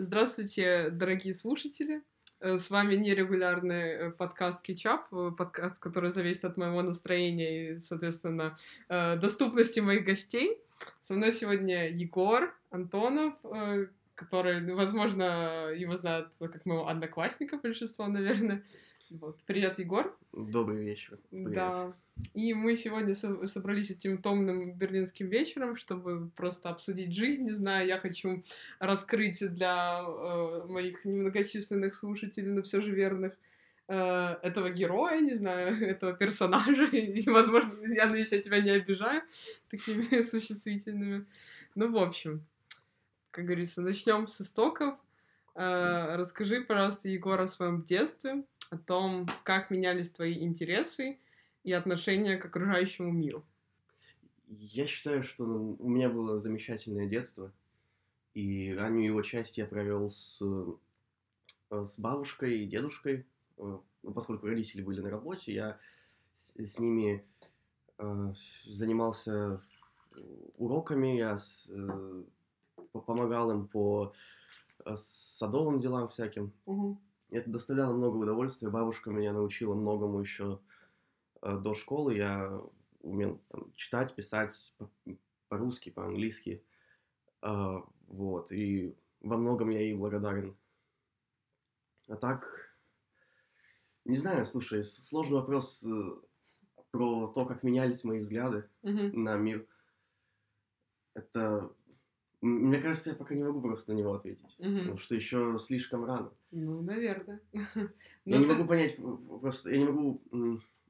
Здравствуйте, дорогие слушатели. Э, С вами нерегулярный э, подкаст Кетчап, э, подкаст, который зависит от моего настроения и, соответственно, доступности моих гостей. Со мной сегодня Егор Антонов, который, ну, возможно, его знают как моего одноклассника большинство, наверное. Вот. Привет, Егор. Добрый вечер. Привет. Да. И мы сегодня со- собрались этим томным берлинским вечером, чтобы просто обсудить жизнь. Не знаю, я хочу раскрыть для э, моих немногочисленных слушателей, но все же верных, э, этого героя, не знаю, этого персонажа. И, возможно, я надеюсь, я тебя не обижаю такими существительными. Ну, в общем, как говорится, начнем с истоков. Э, расскажи, пожалуйста, Егор, о своем детстве, о том, как менялись твои интересы и отношения к окружающему миру. Я считаю, что у меня было замечательное детство, и раннюю его часть я провел с, э, с бабушкой и дедушкой. Э, ну, поскольку родители были на работе, я с, с ними э, занимался уроками, я с, по- помогал им по садовым делам всяким. Мгм. Это доставляло много удовольствия. Бабушка меня научила многому еще э, до школы. Я умел там, читать, писать по- по-русски, по-английски. А, вот. И во многом я ей благодарен. А так, не знаю, слушай, сложный вопрос э, про то, как менялись мои взгляды Мгм. на мир. Это... Мне кажется, я пока не могу просто на него ответить. Мгм. Потому что еще слишком рано. Ну, наверное. Я Ну, не ты- могу понять, просто я не могу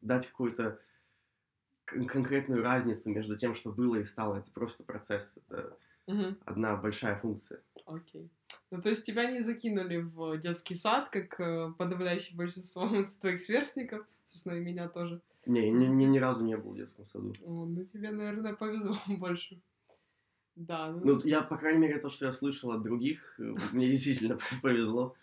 дать какую-то кон- конкретную разницу между тем, что было и стало. Это просто процесс, это одна большая функция. Окей. Ну, то есть тебя не закинули в детский сад, как э, подавляющее большинство твоих сверстников, собственно, и меня тоже. Не, я ни, ни, ни разу не был в детском саду. О, ну, тебе, наверное, повезло больше. Да, ну, Ну, я, по крайней мере, то, что я слышал от других, э, мне действительно повезло.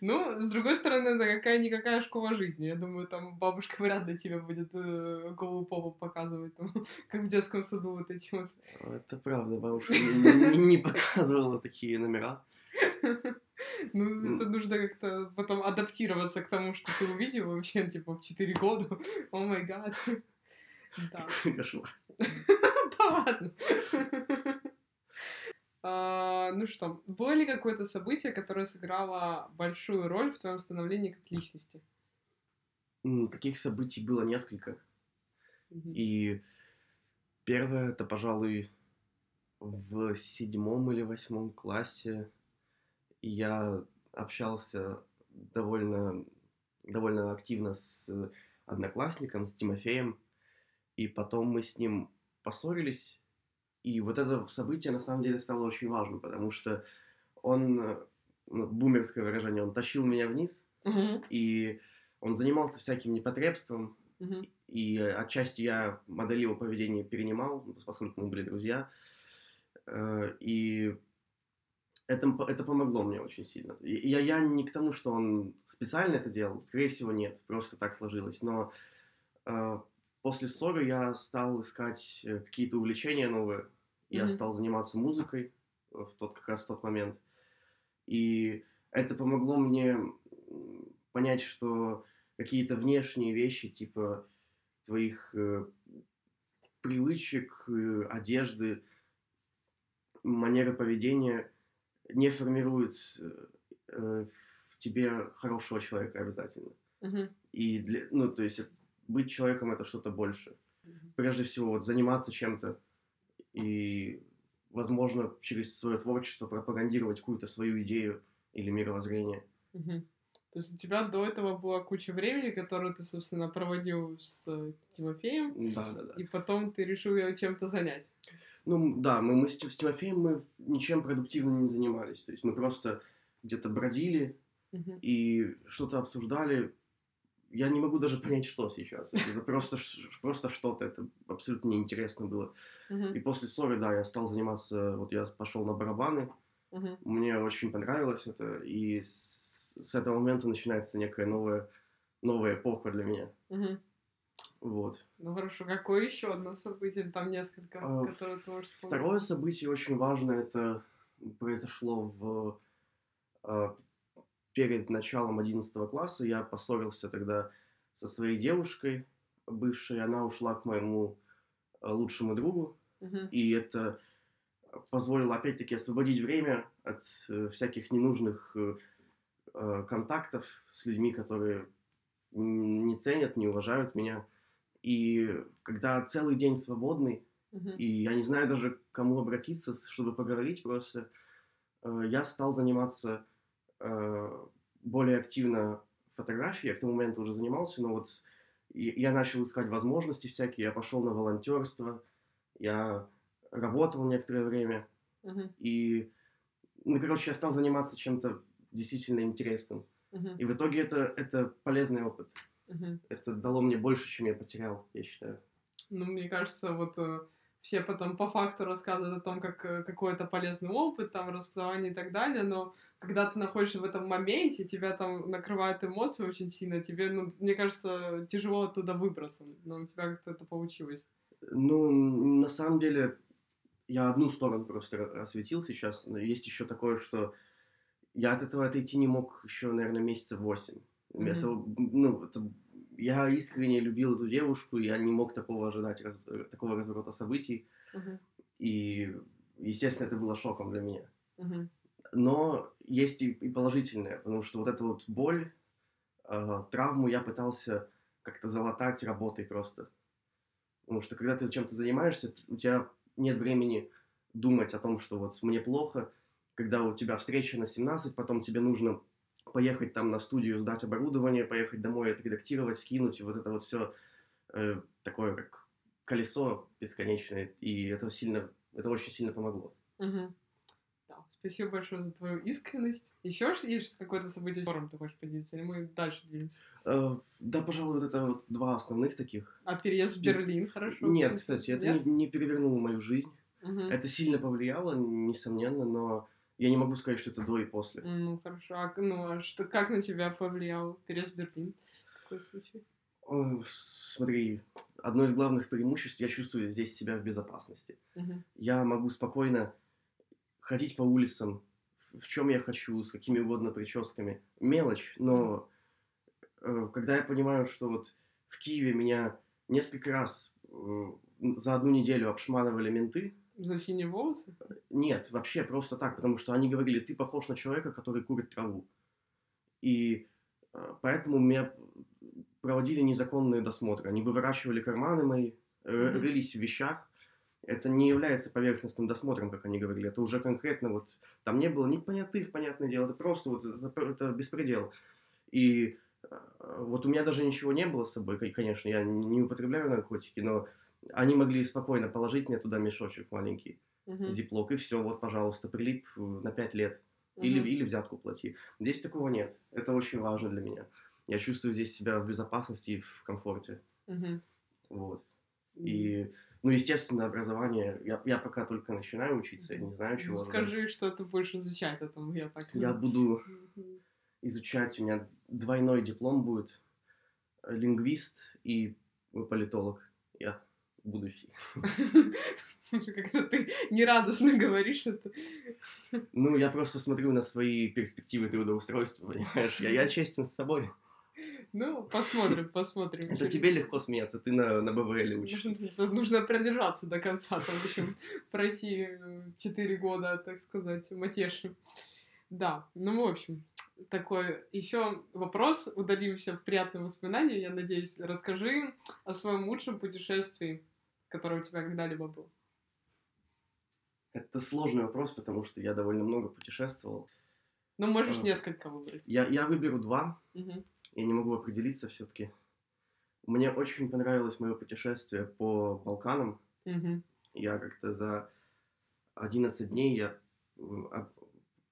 ну, с другой стороны, это какая-никакая школа жизни. Я думаю, там бабушка вряд ли тебе будет э, голую попу показывать, там, как в детском саду вот эти вот. Это правда, бабушка не показывала такие номера. Ну, это нужно как-то потом адаптироваться к тому, что ты увидел вообще, типа, в 4 года. О май гад. Да. Кошмар. Да ладно. А, Ну что, было ли какое-то событие, которое сыграло большую роль в твоем становлении как личности? Таких событий было несколько. И первое, это, пожалуй, в седьмом или восьмом классе я общался довольно, довольно активно с одноклассником, с Тимофеем, и потом мы с ним поссорились, и вот это событие на самом деле стало очень важным, потому что он, э, ну, бумерское выражение, он тащил меня вниз, Мгм. и он занимался всяким непотребством, Мгм. и э, отчасти я модель его поведения перенимал, поскольку мы были друзья. Э, И это, это помогло мне очень сильно. Я, я не к тому, что он специально это делал, скорее всего, нет, просто так сложилось. Но после ссоры я стал искать э, какие-то увлечения новые. Я Мгм. стал заниматься музыкой э, в тот, как раз в тот момент. И это помогло мне понять, что какие-то внешние вещи, типа твоих э, привычек, э, одежды, манеры поведения не формируют э, э, в тебе хорошего человека обязательно. Мгм. И для, ну, то есть быть человеком это что-то больше. Прежде всего, вот заниматься чем-то и, возможно, через свое творчество пропагандировать какую-то свою идею или мировоззрение. То есть у тебя до этого была куча времени, которое ты, собственно, проводил с э, Тимофеем, Да, да, да. и потом ты решил ее чем-то занять. Ну, да, мы, мы с, с Тимофеем мы ничем продуктивным не занимались. То есть мы просто где-то бродили Мгм. и что-то обсуждали. Я не могу даже понять, что сейчас. Это просто, просто что-то. Это абсолютно неинтересно было. Мгм. И после ссоры, да, я стал заниматься... Вот я пошел на барабаны. Мгм. Мне очень понравилось это. И с, с этого момента начинается некая новая, новая эпоха для меня. Мгм. Вот. Ну хорошо, какое еще одно событие? Там несколько, А, которые ты можешь вспомнить. Второе событие очень важное, это произошло в э, перед началом 11 класса я поссорился тогда со своей девушкой бывшей, она ушла к моему э, лучшему другу, Мгм. и это позволило опять-таки освободить время от э, всяких ненужных э, контактов с людьми, которые не ценят, не уважают меня. И когда целый день свободный, Мгм. и я не знаю даже, к кому обратиться, чтобы поговорить просто, я стал заниматься более активно фотографией. Я к тому моменту уже занимался, но вот я начал искать возможности всякие, я пошел на волонтерство, я работал некоторое время, Мгм. и, ну, короче, я стал заниматься чем-то действительно интересным. Мгм. И в итоге это, это полезный опыт. Мгм. Это дало мне больше, чем я потерял, я считаю. Ну, мне кажется, вот э, все потом по факту рассказывают о том, как э, какой это полезный опыт, там, расставание и так далее, но когда ты находишься в этом моменте, тебя там накрывают эмоции очень сильно, тебе, ну, мне кажется, тяжело оттуда выбраться, но у тебя как-то это получилось. Ну, на самом деле, я одну сторону просто осветил сейчас, но есть еще такое, что я от этого отойти не мог еще, наверное, месяца восемь. Мгм. Это, ну, это, я искренне любил эту девушку, я не мог такого ожидать, раз- такого разворота событий, Мгм. и, естественно, это было шоком для меня. Мгм. Но есть и, и положительное, потому что вот эта вот боль, э, травму я пытался как-то залатать работой просто. Потому что когда ты чем-то занимаешься, у тебя нет времени думать о том, что вот мне плохо, когда у тебя встреча на 17, потом тебе нужно поехать там на студию, сдать оборудование, поехать домой, отредактировать, скинуть, и вот это вот все такое, как колесо бесконечное, и это сильно, это очень сильно помогло. Мгм. Да, спасибо большое за твою искренность. Еще есть какое-то событие, которым ты хочешь поделиться, или мы дальше двинемся? Э, Да, пожалуй, вот это вот два основных таких. А переезд в Берлин, хорошо? Нет, кстати, это Нет? не, не перевернуло мою жизнь. Мгм. Это сильно повлияло, несомненно, но я не могу сказать, что это до и после. Ну, хорошо. А, ну, а что, как на тебя повлиял переезд в Берлин? Такой случай. Э, Смотри, одно из главных преимуществ, я чувствую здесь себя в безопасности. Мгм. Я могу спокойно ходить по улицам, в чем я хочу, с какими угодно прическами. Мелочь, но э, когда я понимаю, что вот в Киеве меня несколько раз э, за одну неделю обшманывали менты, За синие волосы? Нет, вообще просто так, потому что они говорили, ты похож на человека, который курит траву. И э, поэтому меня проводили незаконные досмотры. Они выворачивали карманы мои, Мгм. рылись в вещах. Это не является поверхностным досмотром, как они говорили. Это уже конкретно вот... Там не было ни понятых, понятное дело. Это просто вот... Это, это беспредел. И э, вот у меня даже ничего не было с собой, кон- конечно, я не употребляю наркотики, но они могли спокойно положить мне туда мешочек маленький Мгм. зиплок, и все, вот, пожалуйста, прилип э, на 5 лет. Или, Мгм. или взятку плати. Здесь такого нет. Это очень важно для меня. Я чувствую здесь себя в безопасности и в комфорте. Мгм. Вот. И, ну, естественно, образование. Я, я пока только начинаю учиться, я не знаю, Ну, чего. ожидать. Скажи, что ты будешь изучать, это я так... Я буду изучать, у меня двойной диплом будет. Лингвист и политолог. Я будущий. Как-то ты нерадостно говоришь это. Ну, я просто смотрю на свои перспективы трудоустройства, понимаешь? Я, я честен с собой. Ну, посмотрим, посмотрим. Это тебе легко смеяться, ты на, на БВЛ учишься. Нужно, нужно продержаться до конца, там, в общем, пройти э, 4 года, так сказать, матеши. Да, ну, в общем, такой еще вопрос. Удалимся в приятные воспоминания, я надеюсь. Расскажи о своем лучшем путешествии, которое у тебя когда-либо было. Это сложный вопрос, потому что я довольно много путешествовал. Ну, можешь А. несколько выбрать. Я, я выберу два, Мгм. я не могу определиться все-таки. Мне очень понравилось мое путешествие по Балканам. Мгм. Я как-то за 11 дней я а-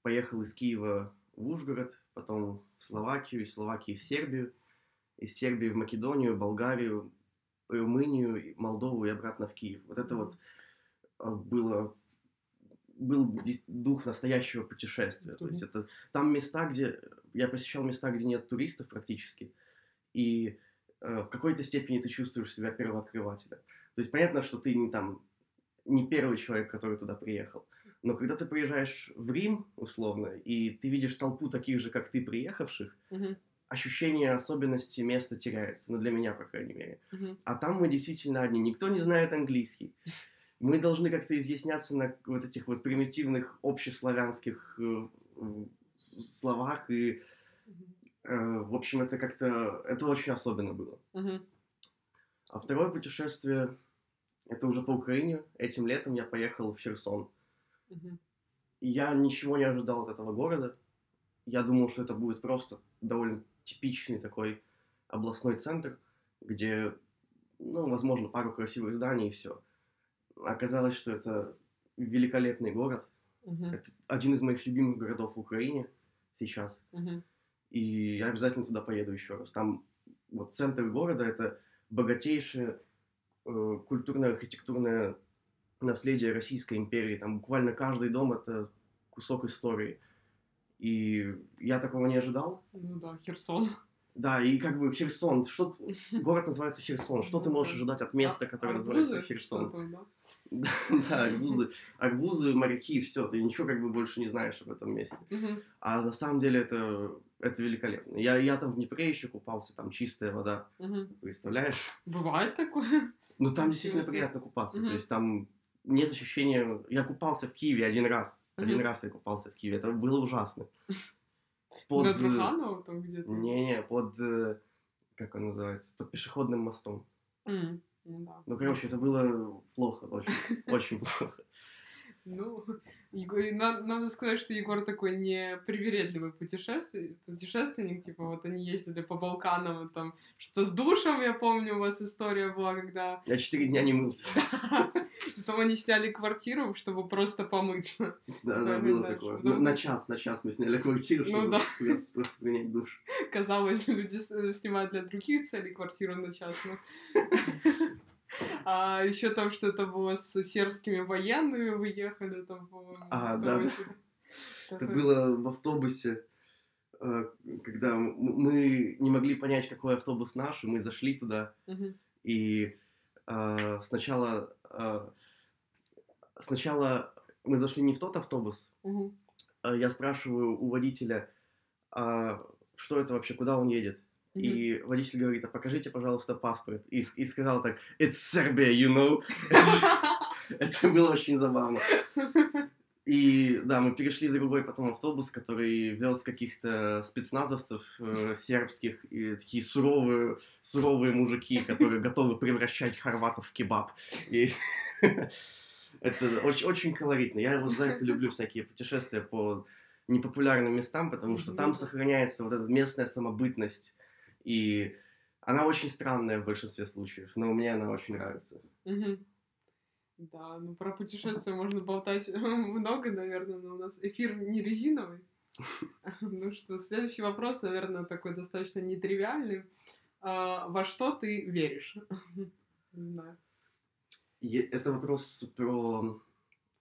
поехал из Киева в Ужгород, потом в Словакию, из Словакии в Сербию, из Сербии в Македонию, Болгарию, Румынию, Молдову и обратно в Киев. Вот это вот а, было был дух настоящего путешествия. То есть это там места, где я посещал места, где нет туристов практически, и э, в какой-то степени ты чувствуешь себя первооткрывателем. То есть понятно, что ты не там не первый человек, который туда приехал, Но когда ты приезжаешь в Рим, условно, и ты видишь толпу таких же, как ты, приехавших, Мгм. Ощущение особенности места теряется. Ну, для меня, по крайней мере. Мгм. А там мы действительно одни. Никто не знает английский. Мы должны как-то изъясняться на вот этих вот примитивных общеславянских э, словах. И, э, в общем, это как-то... Это очень особенно было. Мгм. А второе путешествие, это уже по Украине. Этим летом я поехал в Херсон. И я ничего не ожидал от этого города. Я думал, что это будет просто довольно типичный такой областной центр, где, ну, возможно, пару красивых зданий и все. Оказалось, что это великолепный город. Мгм. Это один из моих любимых городов в Украине сейчас. Мгм. И я обязательно туда поеду еще раз. Там вот центр города это богатейшее э, культурно-архитектурное наследие Российской империи. Там буквально каждый дом это кусок истории. И я такого не ожидал. Ну да, Херсон. Да, и как бы Херсон, что город называется Херсон. Что ты можешь ожидать от места, А- которое арбузы? называется Херсон? да? Да, арбузы, арбузы, моряки, все, ты ничего как бы больше не знаешь об этом месте. А на самом деле это, это великолепно. Я, я там в Днепре еще купался, там чистая вода, представляешь? Бывает такое? Ну там действительно приятно купаться, то есть там нет ощущения... Я купался в Киеве один раз, один Мгм. раз я купался в Киеве, это было ужасно. Под, На э, Труханова там где-то? Не-не, под... э, Как он называется? Под пешеходным мостом. М, Ну да. Ну, короче, это было плохо, очень, очень плохо. Ну, надо сказать, что Егор такой непривередливый путешествие- путешественник, типа вот они ездили по Балканам, там что с душем, я помню, у вас история была, когда Я четыре дня не мылся. потом они сняли квартиру, чтобы просто помыться. Да, да, было такое. Ну, На час, на час мы сняли квартиру, Ну чтобы просто, принять душ. Казалось, люди с- снимают для других целей квартиру на час, но... А еще там что-то было с сербскими военными, вы ехали там, по-моему. А, да, Это было в автобусе, э, когда мы не могли понять, какой автобус наш, и мы зашли туда, и э, сначала, э, сначала мы зашли не в тот автобус, а я спрашиваю у водителя, а что это вообще, куда он едет? Мгм. И водитель говорит, а покажите, пожалуйста, паспорт. И, и сказал так, it's Serbia, you know. Это было очень забавно. И да, мы перешли в другой потом автобус, который вез каких-то спецназовцев э, сербских, и такие суровые, суровые мужики, которые готовы превращать хорватов в кебаб. И это очень, очень колоритно. Я вот за это люблю всякие путешествия по непопулярным местам, потому что там сохраняется вот эта местная самобытность. И она очень странная в большинстве случаев, но мне она очень нравится. Мгм. Да, ну про путешествия можно болтать много, наверное, но у нас эфир не резиновый. Ну что, следующий вопрос, наверное, такой достаточно нетривиальный. А, Во что ты веришь? Не знаю. И это вопрос про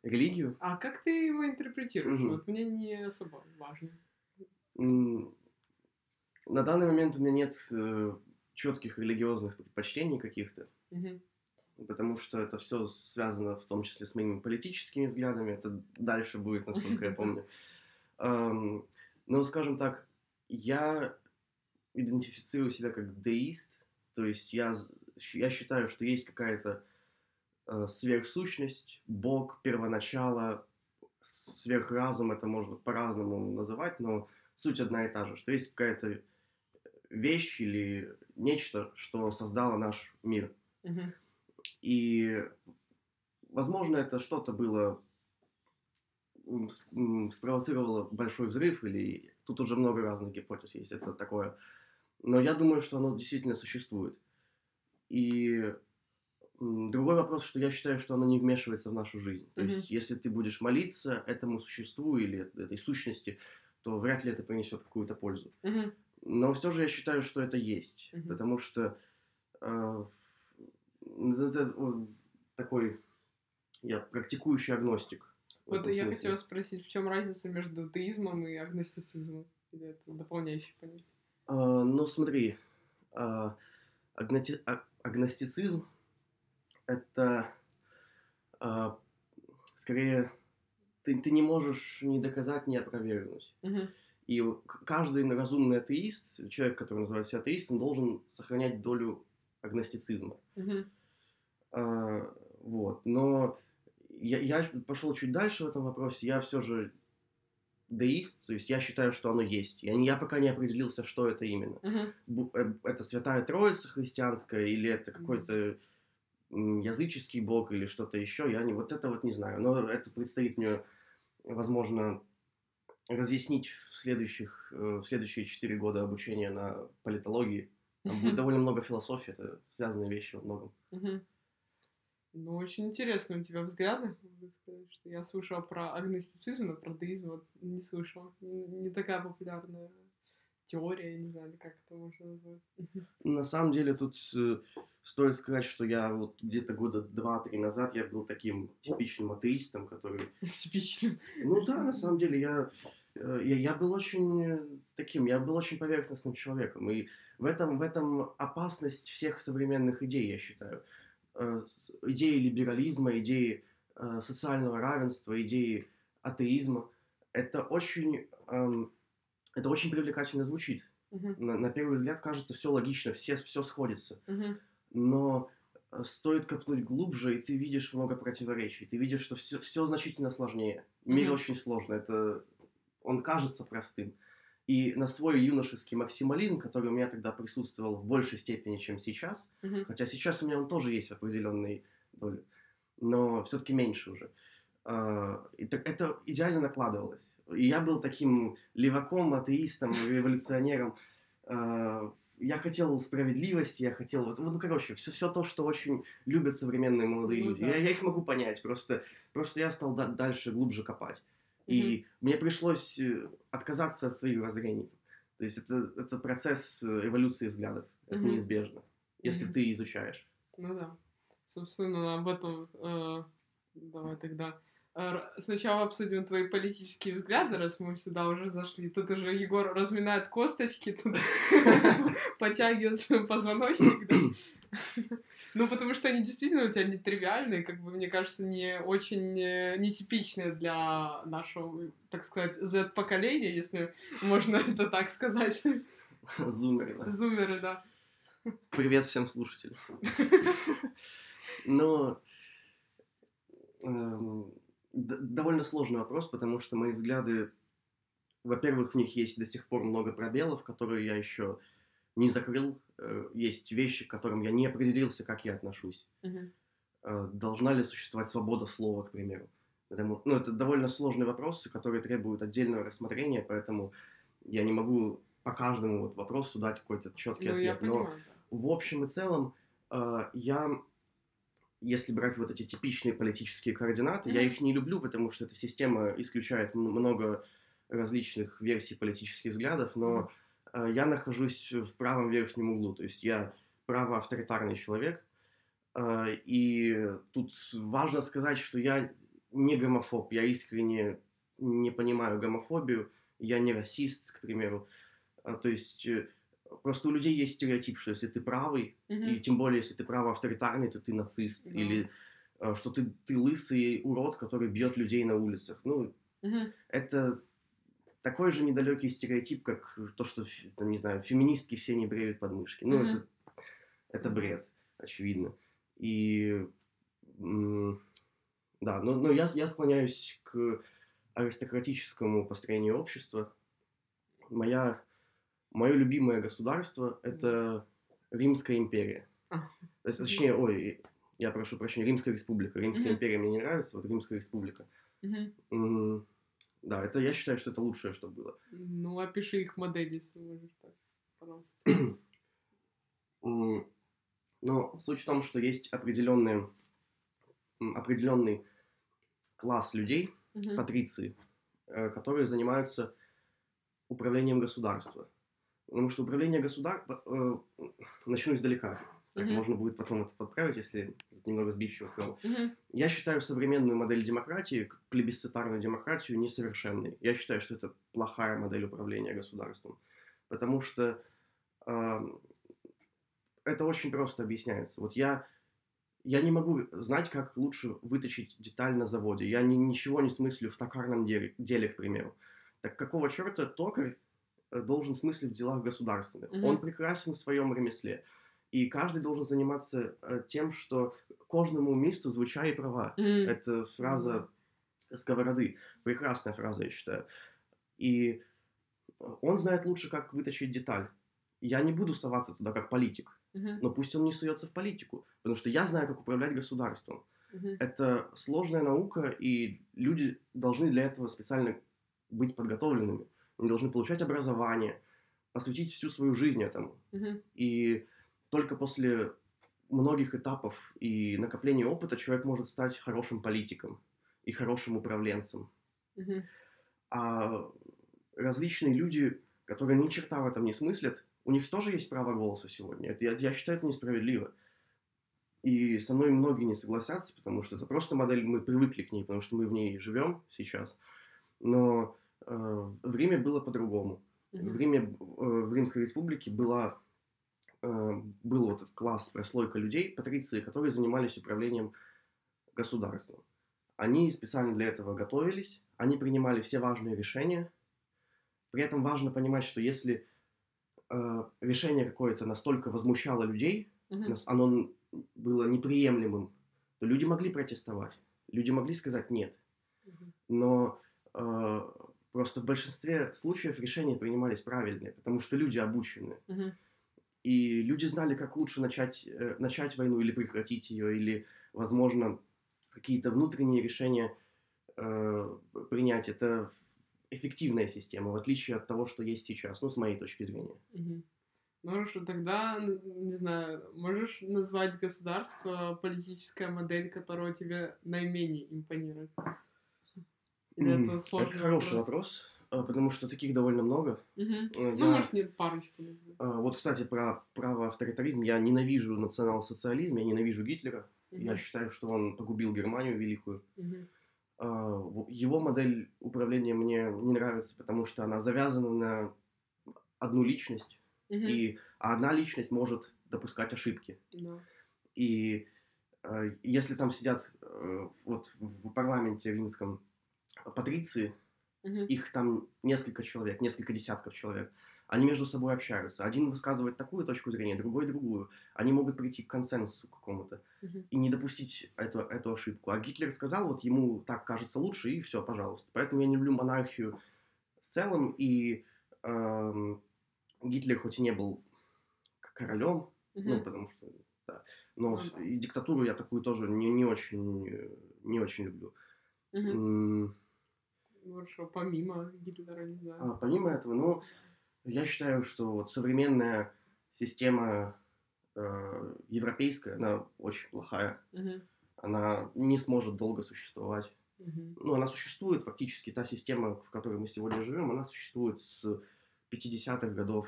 религию. А как ты его интерпретируешь? Вот мне не особо важно. На данный момент у меня нет четких религиозных предпочтений каких-то, Мгм. потому что это все связано в том числе с моими политическими взглядами. Это дальше будет, насколько я помню. Но, скажем так, я идентифицирую себя как деист, то есть я, я считаю, что есть какая-то э, сверхсущность, Бог, первоначало, сверхразум, это можно по-разному называть, но суть одна и та же, что есть какая-то вещь или нечто, что создало наш мир. Мгм. И, возможно, это что-то было, спровоцировало большой взрыв, или тут уже много разных гипотез есть, это такое. Но я думаю, что оно действительно существует. И другой вопрос, что я считаю, что оно не вмешивается в нашу жизнь. То Мгм. есть, если ты будешь молиться этому существу или этой сущности, то вряд ли это принесет какую-то пользу. Мгм. Но все же я считаю, что это есть. Мгм. Потому что э, это такой я практикующий агностик. Вот я смысле. хотела спросить, в чем разница между теизмом и агностицизмом? Или это дополняющий понятие? А, ну, смотри, а, агноти- а- агностицизм это а, скорее ты, ты не можешь ни доказать, ни опровергнуть. Мгм. И каждый разумный атеист, человек, который называет себя атеистом, должен сохранять долю агностицизма. Мгм. А, вот. Но я, я пошел чуть дальше в этом вопросе. Я все же деист, то есть я считаю, что оно есть. Я, я пока не определился, что это именно. Э, Это святая троица христианская или это какой-то языческий бог или что-то еще. Я не, вот это вот не знаю. Но это предстоит мне, возможно, разъяснить в следующих, э, в следующие четыре года обучения на политологии. Там будет довольно много философии, это связанные вещи во многом. Ну, очень интересно у тебя взгляды. Сказать, что я слышала про агностицизм, но про деизм вот не слышала. Не, такая популярная теория, я не знаю, как это можно назвать. На самом деле тут э, стоит сказать, что я вот где-то года два-три назад я был таким типичным атеистом, который... Типично. Ну да, на самом деле я, я, я был очень э, таким, я был очень поверхностным человеком. И в этом, в этом опасность всех современных идей, я считаю. Э, Идеи либерализма, идеи э, социального равенства, идеи атеизма. Это очень, эм, это очень привлекательно звучит. Мгм. На, на первый взгляд кажется все логично, все, все сходится. Мгм. Но э, стоит копнуть глубже, и ты видишь много противоречий. Ты видишь, что все, все значительно сложнее. Мир Мгм. очень сложный. Это... Он кажется простым. И на свой юношеский максимализм, который у меня тогда присутствовал в большей степени, чем сейчас, Мгм. хотя сейчас у меня он тоже есть в определенной доле, но все-таки меньше уже. А, это идеально накладывалось. И я был таким леваком, атеистом, революционером. А, Я хотел справедливости, я хотел, вот, ну, короче, все, все то, что очень любят современные молодые Ну люди. да. Я, я их могу понять, просто, просто я стал да- дальше, глубже копать. И мне пришлось э, отказаться от своих воззрений. То есть это, это процесс э, эволюции взглядов. Это Мгм. неизбежно, если Мгм. ты изучаешь. Ну да. Собственно, об этом э, давай тогда. э, Сначала обсудим твои политические взгляды, раз мы сюда уже зашли. Тут уже Егор разминает косточки, тут подтягивается позвоночник. Ну, потому что они действительно у тебя нетривиальные, как бы, мне кажется, не очень э, нетипичные для нашего, так сказать, Z-поколения, если можно это так сказать. Зумеры, да. Зумеры, да. Привет всем слушателям. Но эм, довольно сложный вопрос, потому что мои взгляды, во-первых, в них есть до сих пор много пробелов, которые я еще не закрыл. Э, Есть вещи, к которым я не определился, как я отношусь. Э, Должна ли существовать свобода слова, к примеру? Потому, ну, это довольно сложные вопросы, которые требуют отдельного рассмотрения, поэтому я не могу по каждому вот вопросу дать какой-то четкий Ну, я ответ. Но да. в общем и целом, э, я, если брать вот эти типичные политические координаты, я Мгм. их не люблю, потому что эта система исключает много различных версий политических взглядов, но э, я нахожусь в правом верхнем углу, то есть я правоавторитарный человек, э, и тут важно сказать, что я не гомофоб, я искренне не понимаю гомофобию, я не расист, к примеру, А, то есть э, просто у людей есть стереотип, что если ты правый, Мгм. и тем более, если ты правоавторитарный, то ты нацист. Да. Или э, что ты, ты лысый урод, который бьет людей на улицах. Ну, Мгм. это такой же недалекий стереотип, как то, что, там, не знаю, феминистки все не бреют подмышки. Ну, Мгм. это, это бред, очевидно. И да, но, но я, я склоняюсь к аристократическому построению общества. Моя, мое любимое государство – это Римская империя. А. Есть, Точнее, ой, я прошу прощения, Римская республика. Римская Мгм. империя мне не нравится, вот Римская республика. Мгм. Да, это я считаю, что это лучшее, что было. Ну, опиши их модель, если можешь так, пожалуйста. Но суть в том, что есть определенные, определенный класс людей, Мгм. патриции, э, которые занимаются управлением государства. Потому что управление государством... Начну издалека. Мгм. можно будет потом это подправить, если немного сбивчиво сказал. Мгм. Я считаю современную модель демократии, плебисцитарную демократию, несовершенной. Я считаю, что это плохая модель управления государством. Потому что ам, это очень просто объясняется. Вот я, я не могу знать, как лучше выточить деталь на заводе. Я ни, ничего не смыслю в токарном деле, деле, к примеру. Так какого черта токарь э, должен смыслить в делах государственных? Мгм. Он прекрасен в своем ремесле. И каждый должен заниматься э, тем, что кожному месту звуча и права. М, Это фраза Сковороды. Прекрасная фраза, я считаю. И он знает лучше, как вытащить деталь. Я не буду соваться туда как политик, мгм, но пусть он не суется в политику, потому что я знаю, как управлять государством. мгм, Это сложная наука, и люди должны для этого специально быть подготовленными. Они должны получать образование, посвятить всю свою жизнь этому. мгм, И только после многих этапов и накопления опыта человек может стать хорошим политиком и хорошим управленцем. мгм, А различные люди, которые ни черта в этом не смыслят, у них тоже есть право голоса сегодня. Это, я, я считаю это несправедливо. И со мной многие не согласятся, потому что это просто модель, мы привыкли к ней, потому что мы в ней живем сейчас. Но э, в Риме было по-другому. В мгм, Риме, э, в Римской республике была, был вот этот класс, прослойка людей, патриции, которые занимались управлением государством. Они специально для этого готовились, они принимали все важные решения. При этом важно понимать, что если э, решение какое-то настолько возмущало людей, нас- оно было неприемлемым, то люди могли протестовать, люди могли сказать нет. мгм, Но э, просто в большинстве случаев решения принимались правильные, потому что люди обучены. мгм, И люди знали, как лучше начать, э, начать войну или прекратить ее, или, возможно, какие-то внутренние решения э, принять. Это эффективная система, в отличие от того, что есть сейчас, ну, с моей точки зрения. Ну хорошо, тогда, не знаю, можешь назвать государство политическая модель, которая тебе наименее импонирует? Или М, это сложный Это хороший вопрос, потому что таких довольно много. Мгм. Э, Ну, я- может, не парочку. э, Вот, кстати, про правоавторитаризм. Я ненавижу национал-социализм, я ненавижу Гитлера. Я Мгм, считаю, что он погубил Германию великую. А, в- Его модель управления мне не нравится, потому что она завязана на одну личность, мгм, и а одна личность может допускать ошибки. да. И если там сидят э, вот в парламенте римском патриции, Мгм, их там несколько человек, несколько десятков человек, они между собой общаются. Один высказывает такую точку зрения, другой другую. Они могут прийти к консенсусу какому-то мгм, и не допустить эту, эту ошибку. А Гитлер сказал, вот ему так кажется лучше, и все, пожалуйста. Поэтому я не люблю монархию в целом, и эм, Гитлер хоть и не был королем, ну, мгм. потому что, да, но Ну да. и диктатуру я такую тоже не, не очень, не очень люблю. Мгм. Хорошо, помимо Гитлера, не знаю. а помимо этого, ну, я считаю, что вот современная система э, европейская, она очень плохая. Мгм, Она не сможет долго существовать. мгм, ну, она существует фактически, та система, в которой мы сегодня живем, она существует с 50-х годов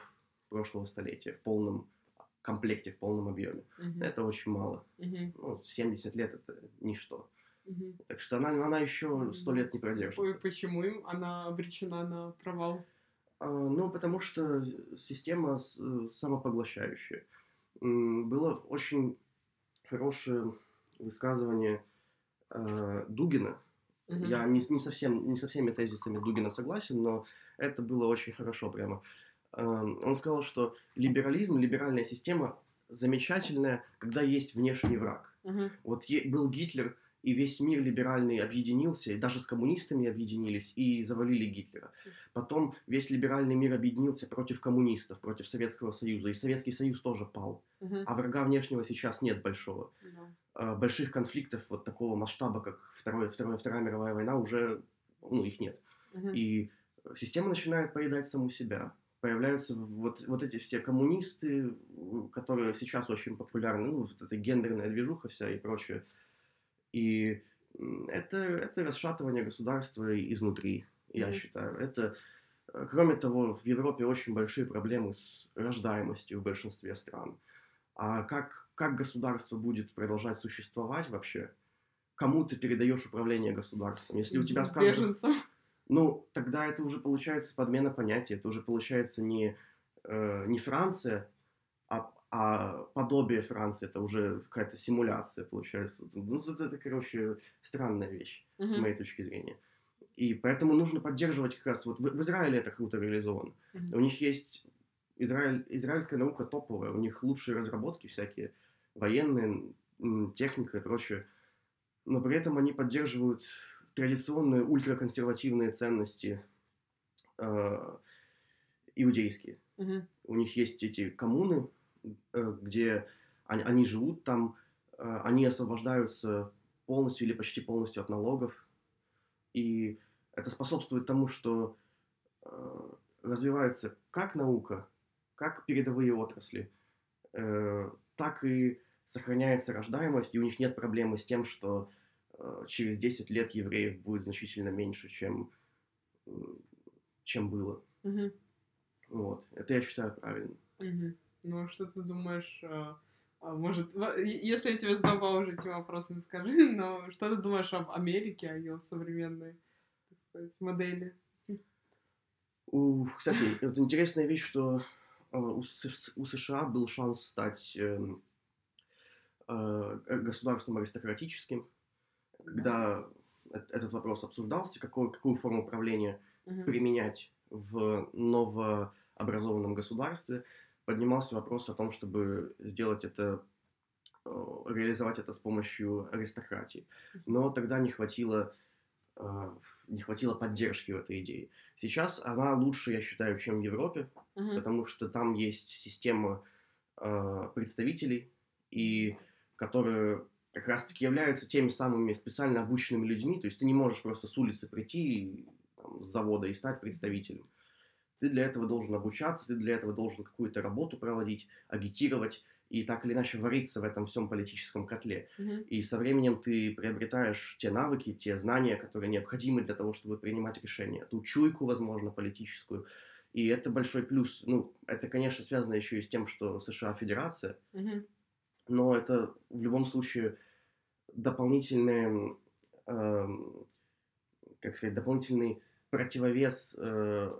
прошлого столетия в полном комплекте, в полном объеме. мгм, Это очень мало. мгм, Ну, 70 лет это ничто. Мгм. Так что она, она еще 100 лет не продержится. Почему им она обречена на провал? А, ну, потому что система с- самопоглощающая. Было очень хорошее высказывание э, Дугина, Мгм, Я не, не, совсем, не со всеми тезисами Дугина согласен, но это было очень хорошо прямо. Эм, Он сказал, что либерализм, либеральная система замечательная, когда есть внешний враг. мгм, Вот е- был Гитлер, и весь мир либеральный объединился, и даже с коммунистами объединились и завалили Гитлера. Потом весь либеральный мир объединился против коммунистов, против Советского Союза, и Советский Союз тоже пал. мгм, А врага внешнего сейчас нет большого да. а, больших конфликтов вот такого масштаба, как Второй, Вторая, Вторая мировая война, уже, ну, их нет. Мгм, И система начинает поедать саму себя. Появляются вот, вот эти все коммунисты, которые сейчас очень популярны, ну, вот эта гендерная движуха вся и прочее. И это, это расшатывание государства изнутри, я Мгм. считаю. Это, э, кроме того, в Европе очень большие проблемы с рождаемостью в большинстве стран. А как, как государство будет продолжать существовать вообще? Кому ты передаешь управление государством? Если у тебя, скажем, Беженцам. ну, тогда это уже получается подмена понятия. Это уже получается не, э, не Франция, а, подобие Франции это уже какая-то симуляция получается. Ну, это, это короче, странная вещь, Мгм. с моей точки зрения. И поэтому нужно поддерживать как раз, вот в, в Израиле это круто реализовано. Мгм. У них есть, Израиль, израильская наука топовая, у них лучшие разработки всякие, военные, техника и прочее. Но при этом они поддерживают традиционные ультраконсервативные ценности э, иудейские. Мгм. У них есть эти коммуны, где они, они живут там, э, они освобождаются полностью или почти полностью от налогов. И это способствует тому, что э, развивается как наука, как передовые отрасли, э, так и сохраняется рождаемость, и у них нет проблемы с тем, что э, через 10 лет евреев будет значительно меньше, чем, чем было. Мгм. Вот. Это я считаю правильно. Мгм. Ну, а что ты думаешь, а, а, может, если я тебе задавала уже этим вопросом, скажи, но что ты думаешь об Америке, о ее современной, сказать, модели? Кстати, вот интересная вещь, что э, у, США был шанс стать эм, э, государством аристократическим, когда э- этот вопрос обсуждался, какой, какую форму правления Мгм. применять в новообразованном государстве, поднимался вопрос о том, чтобы сделать это, реализовать это с помощью аристократии. Но тогда не хватило, э, не хватило поддержки в этой идее. Сейчас она лучше, я считаю, чем в Европе, Мгм. потому что там есть система э, представителей, и которые как раз-таки являются теми самыми специально обученными людьми. То есть ты не можешь просто с улицы прийти, там, с завода и стать представителем. Ты для этого должен обучаться, ты для этого должен какую-то работу проводить, агитировать и так или иначе вариться в этом всем политическом котле. Мгм. И со временем ты приобретаешь те навыки, те знания, которые необходимы для того, чтобы принимать решения. Ту чуйку, возможно, политическую. И это большой плюс. Ну, это, конечно, связано еще и с тем, что США федерация, Мгм. но это в любом случае дополнительный, эм, как сказать, дополнительный противовес э,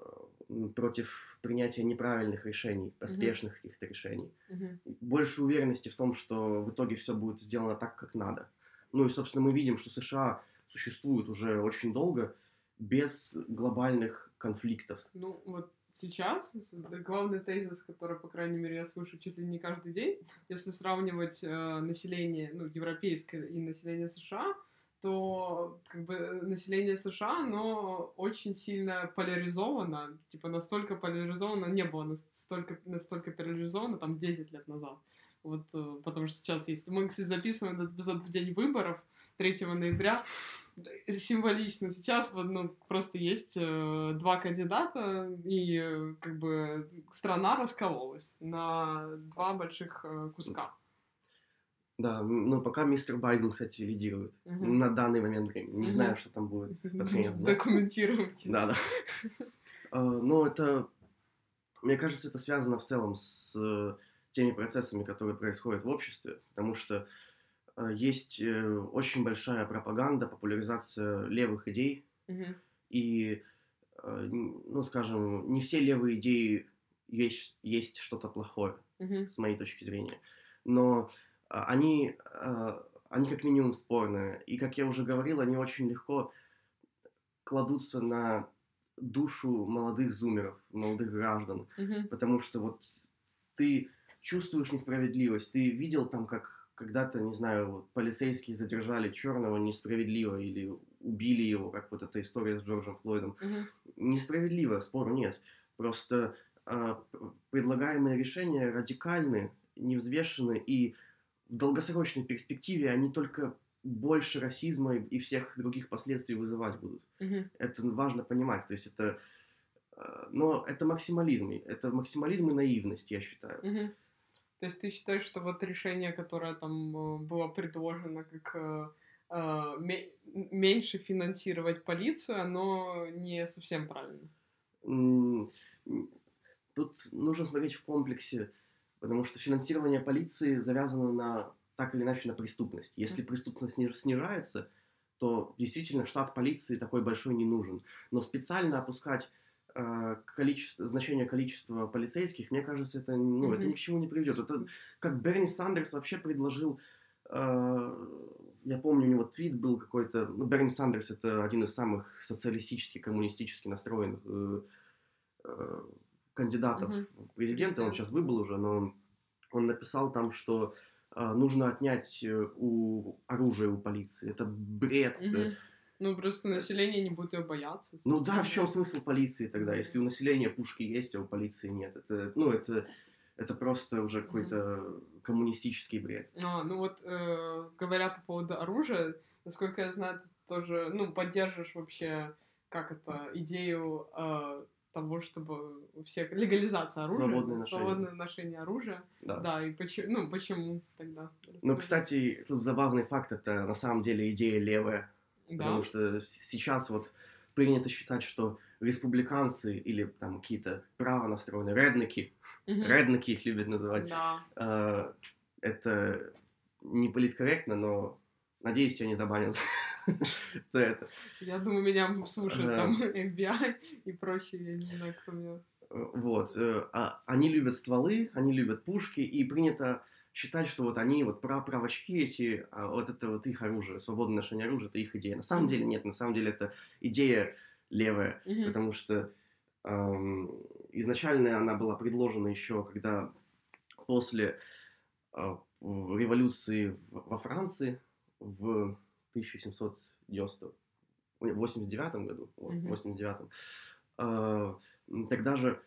против принятия неправильных решений, поспешных каких-то решений. Мгм. Больше уверенности в том, что в итоге все будет сделано так, как надо. Ну и, собственно, мы видим, что США существуют уже очень долго без глобальных конфликтов. Ну, вот сейчас главный тезис, который, по крайней мере, я слышу чуть ли не каждый день, если сравнивать э, население, ну, европейское и население США, то как бы э, население США, оно очень сильно поляризовано, типа настолько поляризовано, не было настолько, настолько поляризовано там 10 лет назад. Вот, э, потому что сейчас есть... Мы, кстати, записываем этот эпизод в день выборов, 3 ноября. Символично. Сейчас вот, ну, просто есть э, два кандидата, и э, как бы страна раскололась на два больших э, куска. Да, но пока мистер Байден, кстати, лидирует Мгм. на данный момент времени. Не Мгм. знаю, что там будет под конец. Документируем чисто. Да, да. Э, Но это, мне кажется, это связано в целом с э, теми процессами, которые происходят в обществе, потому что э, есть очень большая пропаганда, популяризация левых идей, и, ну, скажем, не все левые идеи есть, есть что-то плохое, с моей точки зрения. Но они, а, они как минимум спорные. И, как я уже говорил, они очень легко кладутся на душу молодых зумеров, молодых граждан. Мгм. Потому что вот ты чувствуешь несправедливость. Ты видел там, как когда-то, не знаю, вот полицейские задержали черного несправедливо или убили его, как вот эта история с Джорджем Флойдом. Мгм. Несправедливо, спору нет. Просто а, п- предлагаемые решения радикальны, невзвешены, и в долгосрочной перспективе они только больше расизма и, и всех других последствий вызывать будут. Мгм. Это важно понимать. То есть это... а, Но это максимализм. Это максимализм и наивность, я считаю. Мгм. То есть ты считаешь, что вот решение, которое там э, было предложено, как э, э, ме- меньше финансировать полицию, оно не совсем правильно? Тут нужно смотреть в комплексе, потому что финансирование полиции завязано на так или иначе на преступность. Если преступность сниж- снижается, то действительно штат полиции такой большой не нужен. Но специально опускать э, количество, значение количества полицейских, мне кажется, это, ну, это Мгм. ни к чему не приведет. Это как Берни Сандерс вообще предложил, э, я помню, у него твит был какой-то, ну, Берни Сандерс это один из самых социалистически, коммунистически настроенных э, э, кандидатов Мгм. в президенты, он сейчас выбыл уже, но он написал там, что э, нужно отнять э, у оружие у полиции. Это бред. это- Мгм. Ну, просто население не будет ее бояться. ну да, в чем смысл полиции тогда, если у населения пушки есть, а у полиции нет? Это, ну, это, это просто уже какой-то коммунистический бред. А, ну вот, э, говоря по поводу оружия, насколько я знаю, ты тоже, ну, поддерживаешь вообще, как это, идею э, того, чтобы у всех легализация оружия, Свободное ношение. свободное ношение оружия. Да. Да, и почему, ну, почему тогда? Ну, кстати, тут забавный факт, это на самом деле идея левая, да. потому что сейчас вот принято считать, что республиканцы или там какие-то правонастроенные реднеки, Мгм. реднеки их любят называть, Да. э, это не политкорректно, но надеюсь, тебя не забанят за это. Я думаю, меня слушают там FBI и прочие, я не знаю, кто меня... Вот. э, а Они любят стволы, они любят пушки, и принято считать, что вот они, вот про правочки эти, а вот это вот их оружие, свободное ношение оружия, это их идея. На самом деле нет, на самом деле это идея левая, потому что эм, изначально она была предложена еще, когда после э, революции во Франции в 1789 году, вот, Мгм. 89 э, тогда же,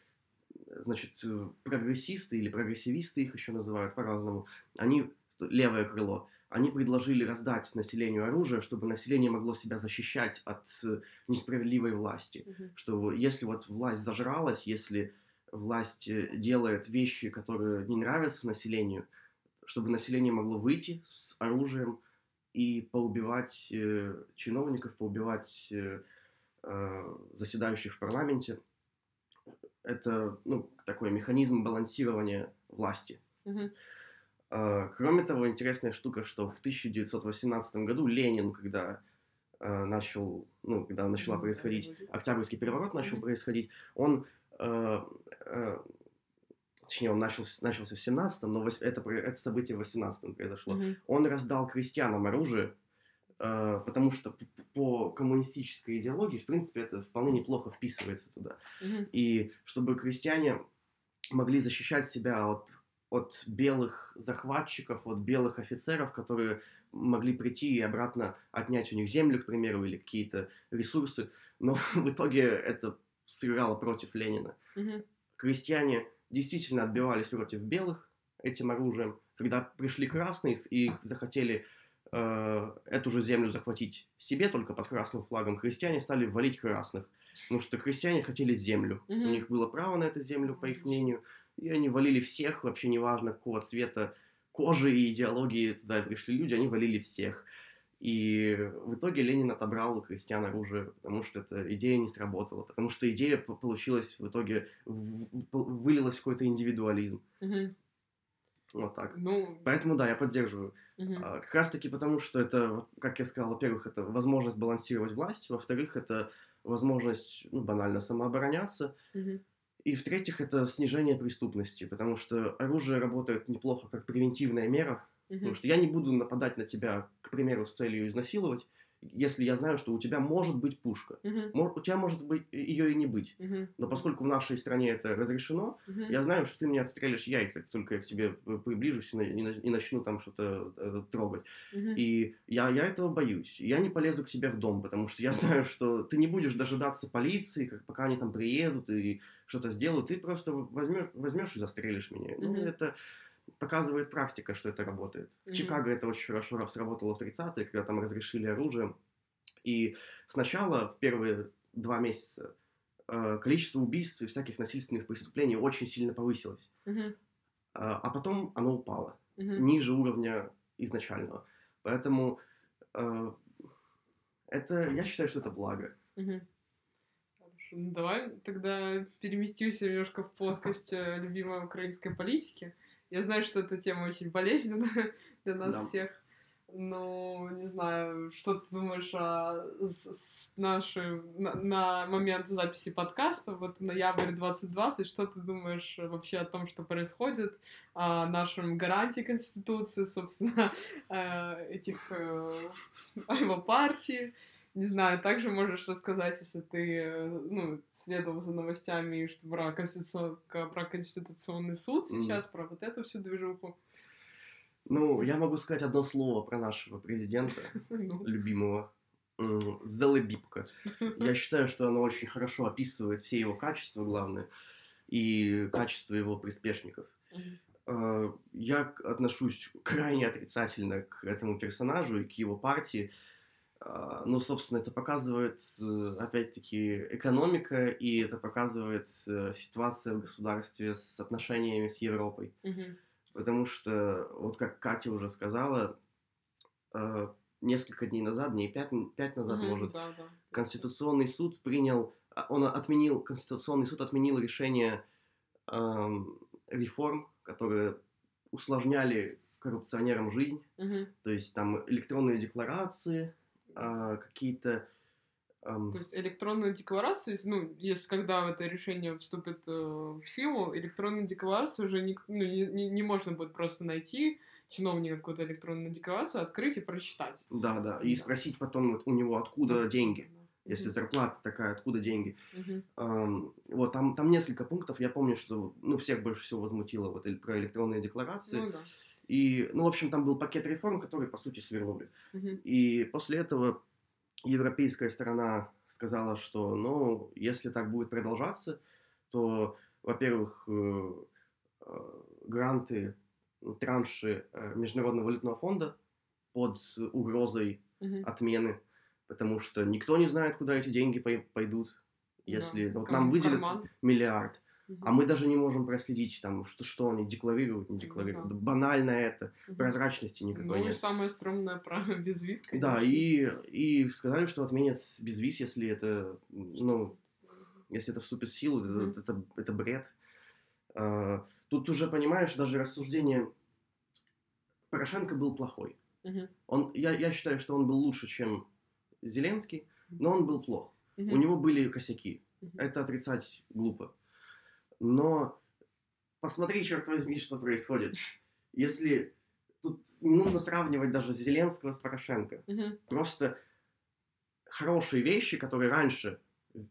значит, прогрессисты или прогрессивисты их еще называют по-разному, они, левое крыло, они предложили раздать населению оружие, чтобы население могло себя защищать от несправедливой власти Мгм. что если вот власть зажралась, если власть э, делает вещи, которые не нравятся населению, чтобы население могло выйти с оружием и поубивать э, чиновников, поубивать э, э, заседающих в парламенте. Это ну, такой механизм балансирования власти. Мгм. А, Кроме того, интересная штука, что в 1918 году Ленин, когда э, начал, ну, когда начала происходить. Октябрьский переворот начал происходить, он, э, э, точнее, он начался, начался в 17-м, но это, это событие в 18-м произошло. Мгм. Он раздал крестьянам оружие, э, потому что по коммунистической идеологии, в принципе, это вполне неплохо вписывается туда. Мгм. И чтобы крестьяне могли защищать себя от, от белых захватчиков, от белых офицеров, которые могли прийти и обратно отнять у них землю, к примеру, или какие-то ресурсы. Но в итоге это сыграло против Ленина. Мгм. Крестьяне действительно отбивались против белых этим оружием. Когда пришли красные и захотели э, эту же землю захватить себе, только под красным флагом, крестьяне стали валить красных. Потому что крестьяне хотели землю. Мгм. У них было право на эту землю, по их мнению. И они валили всех, вообще неважно, какого цвета кожи и идеологии туда пришли люди, они валили всех. И в итоге Ленин отобрал у крестьян оружие, потому что эта идея не сработала, потому что идея получилась в итоге, вылилась в какой-то индивидуализм. Мгм. Вот так. Ну, Поэтому да, я поддерживаю. А, Как раз таки потому, что это, как я сказал, во-первых, это возможность балансировать власть, во-вторых, это возможность, ну, банально самообороняться, Мгм. и в-третьих, это снижение преступности, потому что оружие работает неплохо как превентивная мера, потому Мгм. что я не буду нападать на тебя, к примеру, с целью изнасиловать, если я знаю, что у тебя может быть пушка. Мо- У тебя может быть ее и не быть. Мгм. Но поскольку в нашей стране это разрешено, Мгм. я знаю, что ты мне отстрелишь яйца, как только я к тебе п- приближусь и, на- и на- и начну там что-то э, трогать. Мгм. И я, я этого боюсь. Я не полезу к себе в дом, потому что я знаю, что ты не будешь дожидаться полиции, как, пока они там приедут и что-то сделают. Ты просто возьмешь, возьмешь и застрелишь меня. Ну, Мгм. это показывает практика, что это работает. В Мгм. Чикаго это очень хорошо сработало в 30-е, когда там разрешили оружие. И сначала, в первые два месяца, э, количество убийств и всяких насильственных преступлений очень сильно повысилось. Мгм. А потом оно упало Мгм. ниже уровня изначального. Поэтому э, это, я считаю, что это благо. Ну, давай тогда переместимся немножко в плоскость э, любимой украинской политики. Я знаю, что эта тема очень болезненная для нас Да. всех. Ну, не знаю, что ты думаешь о с, на, на момент записи подкаста, вот ноябрь 2020, что ты думаешь вообще о том, что происходит, о нашем гарантии Конституции, собственно, э, этих э, его партии? Не знаю, также можешь рассказать, если ты, э, ну, следовал за новостями что про, конституцион... про Конституционный суд сейчас, mm. про вот эту всю движуху. Ну, я могу сказать одно слово про нашего президента, ну. любимого. Залыбипка. Я считаю, что оно очень хорошо описывает все его качества, главное, и качество его приспешников. А, я отношусь крайне отрицательно к этому персонажу и к его партии. А, ну, собственно, это показывает, э, опять-таки, экономика, и это показывает э, ситуация в государстве с отношениями с Европой. Mm-hmm. Потому что, вот как Катя уже сказала, э, несколько дней назад, дней пять, пять назад, mm-hmm, может, да, да. Конституционный суд принял, а, он отменил, Конституционный суд отменил решение э, реформ, которые усложняли коррупционерам жизнь. Mm-hmm. То есть там электронные декларации, э, какие-то то есть электронную декларацию, ну, если когда это решение вступит э, в силу, электронную декларацию уже не, ну, не, не можно будет просто найти чиновника какую-то электронную декларацию, открыть и прочитать. Да, да, и спросить потом вот у него, откуда деньги. Если угу. зарплата такая, откуда деньги? Угу. Um, вот там, там несколько пунктов. Я помню, что ну, всех больше всего возмутило вот про электронные декларации. Ну, да. И, ну, в общем, там был пакет реформ, который, по сути, свернули. Угу. И после этого европейская сторона сказала, что, ну, если так будет продолжаться, то, во-первых, э, э, гранты, транши э, Международного валютного фонда под угрозой угу. отмены, потому что никто не знает, куда эти деньги пойдут. Если да. вот нам выделят карман. А мы даже не можем проследить, там, что, что они декларируют, не декларируют. Да. Банально это. Прозрачности никакой ну, нет. Ну самое стрёмное про безвиз, конечно. Да, и, и сказали, что отменят безвиз, если это, ну, если это вступит в силу, это, это, это бред. А, тут уже, понимаешь, даже рассуждение Порошенко был плохой. Он, я, я считаю, что он был лучше, чем Зеленский, но он был плох. У него были косяки. Это отрицать глупо. Но посмотри, черт возьми, что происходит. Если тут не нужно сравнивать даже Зеленского с Порошенко. Угу. Просто хорошие вещи, которые раньше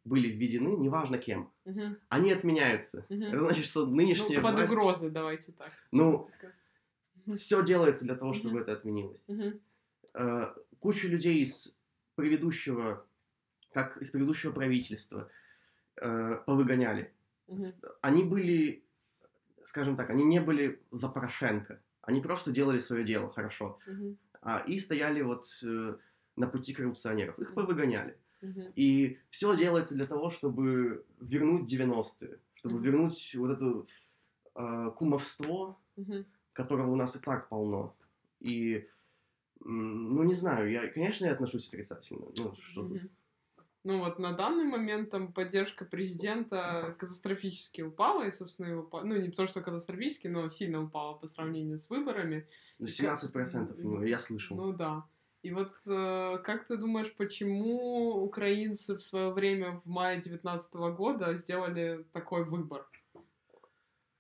были введены, неважно кем, угу. они отменяются. Угу. Это значит, что нынешняя ну, под власть... угрозой, давайте так. Ну, все делается для того, чтобы угу. это отменилось. Угу. Кучу людей из предыдущего, как из предыдущего правительства uh, повыгоняли. Угу. Они были, скажем так, они не были за Порошенко. Они просто делали свое дело хорошо. Угу. А, и стояли вот э, на пути коррупционеров. Их повыгоняли. Угу. И все делается для того, чтобы вернуть 90-е, чтобы угу. вернуть вот это э, кумовство, угу. которого у нас и так полно. И, ну, не знаю, я, конечно, я отношусь отрицательно. Ну, что угу. тут ну вот на данный момент там поддержка президента катастрофически упала, и, собственно, его... Ну, не то, что катастрофически, но сильно упала по сравнению с выборами. Ну, 17% ну, я слышал. Ну да. И вот э, как ты думаешь, почему украинцы в свое время в мае 2019 года сделали такой выбор?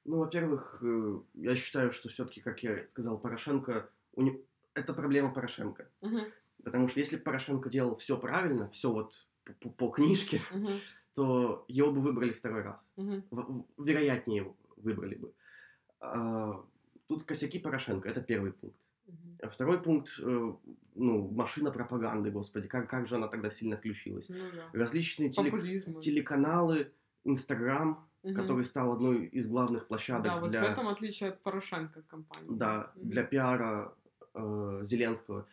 Ну, во-первых, э, я считаю, что все-таки, как я сказал, Порошенко, у него... это проблема Порошенко. Угу. Потому что если Порошенко делал все правильно, все вот по, по книжке, uh-huh. то его бы выбрали второй раз. Uh-huh. Вероятнее его выбрали бы. А, тут косяки Порошенко, это первый пункт. А второй пункт, э, ну, машина пропаганды, господи, как, как же она тогда сильно включилась. Ну, да. Различные теле- телеканалы, Инстаграм, угу. который стал одной из главных площадок да, вот для... в этом отличие от Порошенко компании. Да, угу. для пиара э, Зеленского.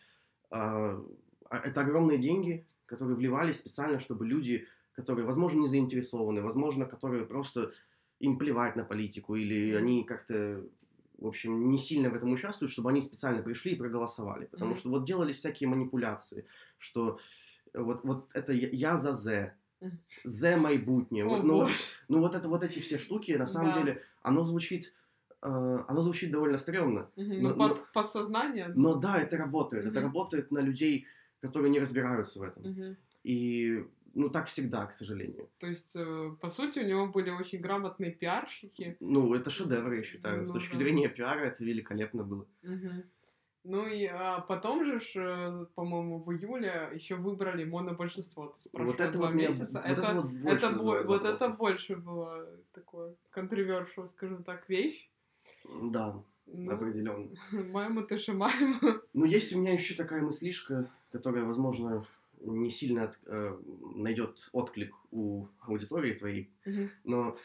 Э, это огромные деньги, которые вливались специально, чтобы люди, которые, возможно, не заинтересованы, возможно, которые просто им плевать на политику, или они как-то, в общем, не сильно в этом участвуют, чтобы они специально пришли и проголосовали. Потому mm-hmm. что вот делались всякие манипуляции, что вот, вот это я за З, З майбутнее. Вот, ну, ну вот это вот эти все штуки, на самом да. деле, оно звучит э, оно звучит довольно стрёмно. Мгм. Но- Ну, но- под подсознание. Но да, это работает. Это Мгм. работает на людей, которые не разбираются в этом. Мгм. И, ну, так всегда, к сожалению. То есть, э, по сути, у него были очень грамотные пиарщики. Ну, это шедевр, я считаю. С Ну точки да. зрения пиара это великолепно было. Мгм. Ну и а, потом же, э, по-моему, в июле еще выбрали монобольшинство. Вот это два вот меня, месяца. вот это, вот больше это бо- вот это больше было такое controversial, скажем так, вещь. Да, Ну, определенно. маемо ты шимаемо. Ну, есть у меня еще такая мыслишка, которая, возможно, не сильно от- э, найдет отклик у аудитории твоей, Мгм. но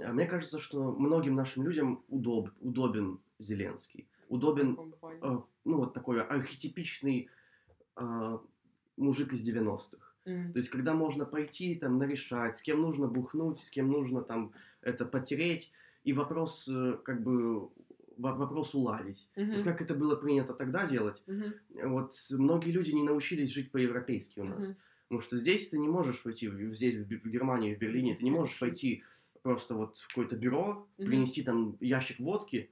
э, мне кажется, что многим нашим людям удоб, удобен Зеленский. Удобен, э, ну, вот такой архетипичный э, мужик из 90-х. М. То есть, когда можно пойти, там, нарешать, с кем нужно бухнуть, с кем нужно, там, это потереть, и вопрос, э, как бы, вопрос уладить. Вот Мгм. как это было принято тогда делать, Мгм. вот многие люди не научились жить по-европейски у нас. Мгм. Потому что здесь ты не можешь пойти, здесь, в Германии, в Берлине, ты не можешь пойти просто вот в какое-то бюро, Мгм. принести там ящик водки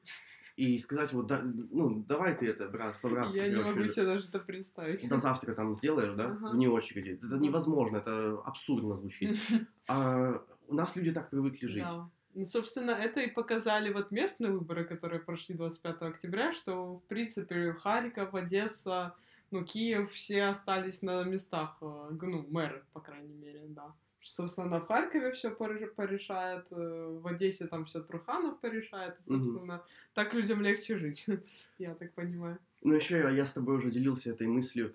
и сказать, вот, да, ну, давай ты это, брат, по-братски, Я не могу себе даже это представить. до завтра там сделаешь, да, Ага. вне очереди. Это невозможно, это абсурдно звучит. А у нас люди так привыкли жить. Да. Ну, собственно, это и показали вот местные выборы, которые прошли 25 октября, что, в принципе, Харьков, Одесса, ну, Киев, все остались на местах, э, ну, мэры, по крайней мере, да. Собственно, в Харькове все порешает, э, в Одессе там все Труханов порешает, и, собственно, так людям легче жить, я так понимаю. Ну, еще я, я с тобой уже делился этой мыслью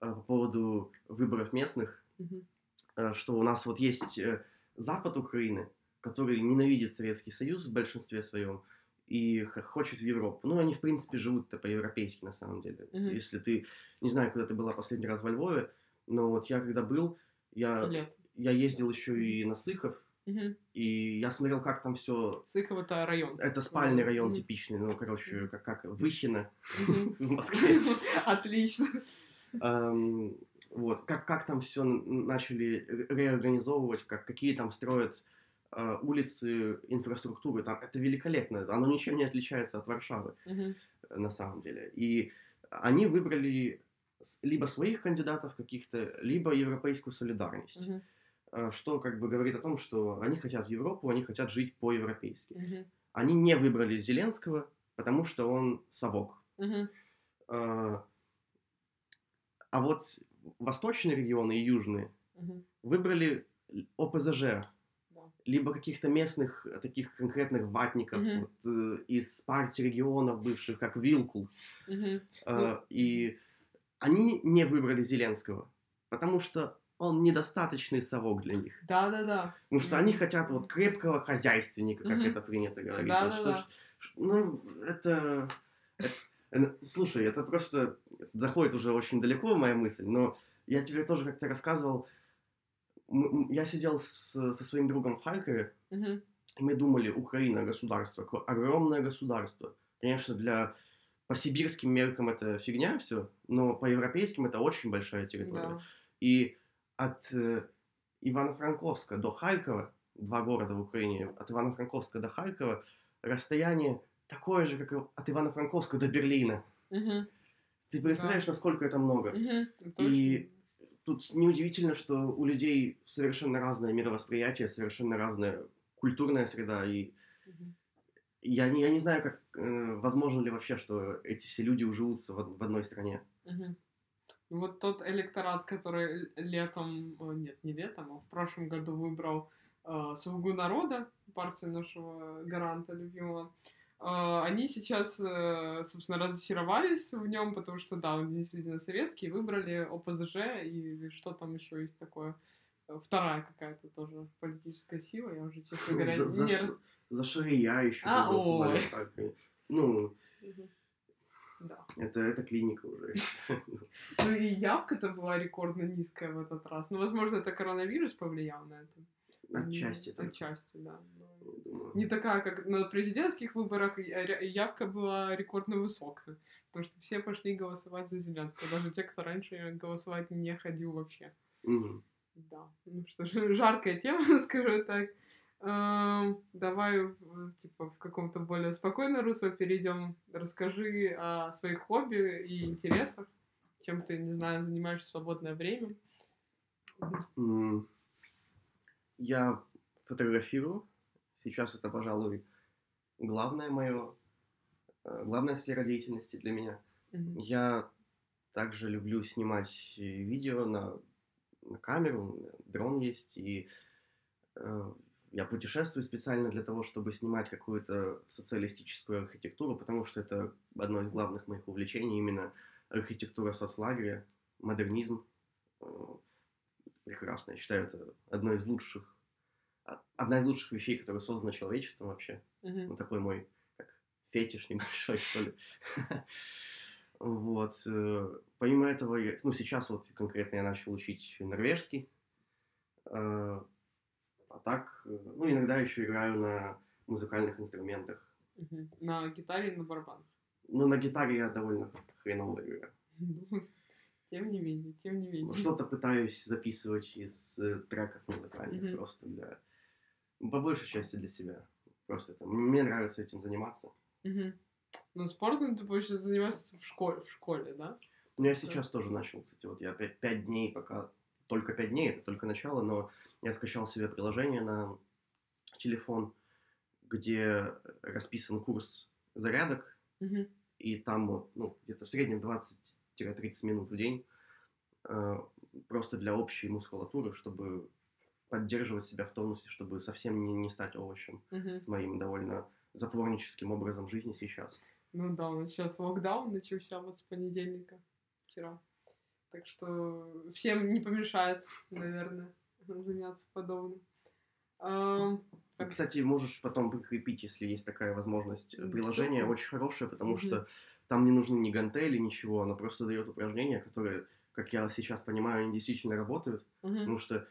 а, по поводу выборов местных, а, что у нас вот есть э, запад Украины, который ненавидит Советский Союз в большинстве своем и хочет в Европу. Ну, они, в принципе, живут-то по-европейски, на самом деле. Мгм. Если ты, не знаю, когда ты была последний раз во Львове, но вот я когда был, я, Лет. я ездил еще и на Сыхов, Мгм. и я смотрел, как там все Сыхов это район. Это спальный район Мгм. типичный, ну, короче, как, как Выхино Мгм. в Москве. Отлично. Эм, Вот, как, как там все начали ре- реорганизовывать, как, какие там строят улицы, инфраструктуры, там, это великолепно, оно ничем не отличается от Варшавы, э, на самом деле. И они выбрали либо своих кандидатов каких-то, либо европейскую солидарность, э, что как бы говорит о том, что они хотят в Европу, они хотят жить по-европейски. Мгм. Они не выбрали Зеленского, потому что он совок. Мгм. Э, А вот восточные регионы и южные Мгм. выбрали ОПЗЖ. Либо каких-то местных э, таких конкретных ватников Мгм. вот, э, из партий регионов бывших, как Вилкул. Мгм. Э, Ну, И они не выбрали Зеленского, потому что он недостаточный совок для них. Да-да-да. Потому что они хотят вот крепкого хозяйственника, как Мгм. это принято говорить. Да-да-да. Ну, это... э, Слушай, это просто заходит уже очень далеко, моя мысль, но я тебе тоже как-то рассказывал, я сидел с- со своим другом в Харькове, и мы думали, Украина, государство, огромное государство. Конечно, для по сибирским меркам это фигня все, но по европейским это очень большая территория. Да. И от э, Ивано-Франковска до Харькова, два города в Украине, от Ивано-Франковска до Харькова, расстояние такое же, как и от Ивано-Франковска до Берлина. Мгм. Ты представляешь, насколько это много? Это И тут неудивительно, что у людей совершенно разное мировосприятие, совершенно разная культурная среда. И Мгм. я не, я не знаю, как э, возможно ли вообще, что эти все люди уживутся в, в одной стране. Мгм. Вот тот электорат, который летом, э, нет, не летом, а в прошлом году выбрал э, «Слугу народа», партию нашего гаранта любимого, э, они сейчас, э, собственно, разочаровались в нем, потому что, да, он действительно советский, выбрали ОПЗЖ и что там еще есть такое, Э, вторая какая-то тоже политическая сила, я уже, честно говоря, За, за не... Ш- за Шария еще А, голосовали. так, Ну. Да. это, это клиника уже. Ну и явка-то была рекордно низкая в этот раз. Ну, возможно, это коронавирус повлиял на это. Отчасти только, Отчасти, да. Я думаю. Не такая, как на президентских выборах, ря- явка была рекордно высокая. Потому что все пошли голосовать за Зеленского. Даже те, кто раньше голосовать не ходил вообще. Мгм. Да. Ну что ж, жаркая тема, скажу так. Эм, Давай, э, типа, в каком-то более спокойном русле перейдем. Расскажи о своих хобби и интересах. Чем ты, не знаю, занимаешься в свободное время. Я фотографирую. Сейчас это, пожалуй, главная мое, э, главная сфера деятельности для меня. Мгм. Я также люблю снимать видео на, на камеру, дрон есть, и э, я путешествую специально для того, чтобы снимать какую-то социалистическую архитектуру, потому что это одно из главных моих увлечений, именно архитектура соцлагеря, модернизм. Э, Прекрасно, я считаю, это одно из лучших, а- одна из лучших вещей, которая создана человечеством вообще. Мгм. Ну, такой мой как фетиш небольшой, что ли. Вот. э, Помимо этого, ну, сейчас вот конкретно я начал учить норвежский. Э, А так, э, ну, иногда еще играю на музыкальных инструментах. Мгм. На гитаре и на барабанах. Но на гитаре я довольно хреново играю. Тем не менее, тем не Ну, менее. Что-то пытаюсь записывать из э, треков музыкальных Мгм. просто для... ну, По большей части для себя. Просто это... Мне нравится этим заниматься. Мгм. Ну, спортом ты больше занимаешься в школе, в школе, да? Ну, я сейчас тоже начал, кстати, вот я пять, пять дней пока, только пять дней, это только начало, но я скачал себе приложение на телефон, где расписан курс зарядок, Мгм. и там вот, ну, где-то в среднем 20-30 минут в день, э, просто для общей мускулатуры, чтобы поддерживать себя в тонусе, чтобы совсем не, не стать овощем Мгм. с моим довольно затворническим образом жизни сейчас. Ну да, у нас сейчас локдаун начался вот с понедельника, вчера. Так что всем не помешает, наверное, заняться подобным. И, так, Кстати, можешь потом прикрепить, если есть такая возможность. Приложение очень хорошее, потому Мгм. что там не нужны ни гантели, ничего. Оно просто дает упражнения, которые, как я сейчас понимаю, они действительно работают. мгм, Потому что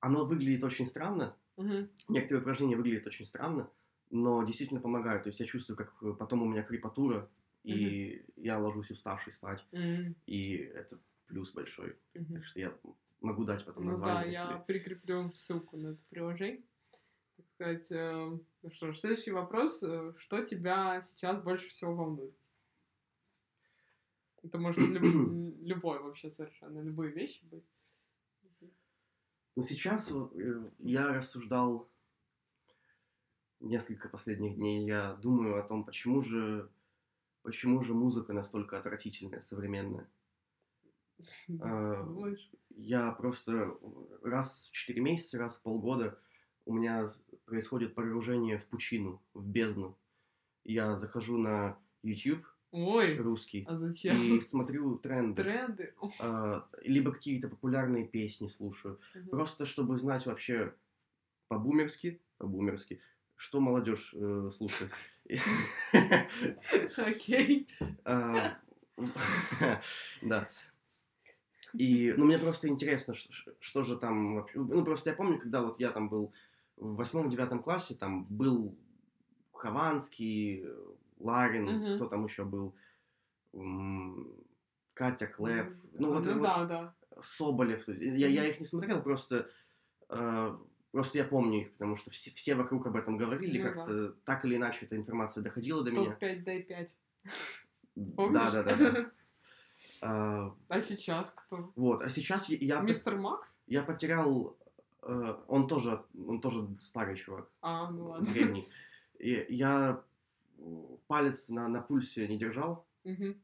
оно выглядит очень странно. мгм, Некоторые упражнения выглядят очень странно, но действительно помогают. То есть я чувствую, как э, потом у меня крепатура, и я ложусь уставший спать. м, И это плюс большой. мгм. Так что я могу дать потом Ну да, название. я если- прикреплю ссылку на это приложение. Так сказать, э, ну что ж, следующий вопрос. э, Что тебя сейчас больше всего волнует? Это может люб- любой вообще совершенно, любые вещи быть. Но сейчас э, я рассуждал несколько последних дней. Я думаю о том, почему же, почему же музыка настолько отвратительная, современная. А? Я просто раз в 4 месяца, раз в полгода у меня происходит погружение в пучину, в бездну. Я захожу на YouTube Ой, русский а зачем? и смотрю тренды. Тренды? А, либо какие-то популярные песни слушаю. мгм. Просто чтобы знать вообще по-бумерски, по-бумерски, что молодежь э, слушает. Окей. А, Да. И, ну, мне просто интересно, что, что же там вообще... Ну, просто я помню, когда вот я там был в восьмом-девятом классе, там был Хованский, Ларин, Мгм. кто там еще был, Катя Клэп, М, ну, вот, ну вот да, да. Соболев. то есть Я, я их не смотрел, просто, э, просто я помню их, потому что все, все вокруг об этом говорили, Ну как-то так или иначе эта информация доходила до меня. Топ-5, дай 5. Помнишь? Да, да, да, да. А, А сейчас кто? Вот, а сейчас я, я, Мистер Макс? я потерял, э, он тоже, он тоже старый чувак, А, ну ладно. древний. И я палец на, на пульсе не держал, Мгм.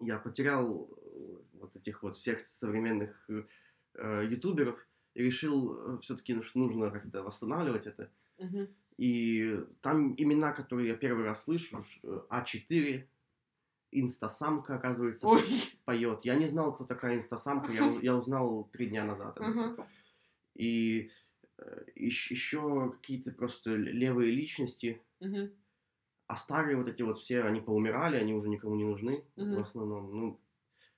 я потерял э, вот этих вот всех современных э, э, ютуберов и решил все-таки нужно как-то восстанавливать это. Мгм. И там имена, которые я первый раз слышу, ш- э, А4, Инстасамка, оказывается, Ой. поет. Я не знал, кто такая Инстасамка, я, я узнал три дня назад. Ага. И еще какие-то просто левые личности, Мгм. А старые вот эти вот все, они поумирали, они уже никому не нужны Мгм. в основном. Ну,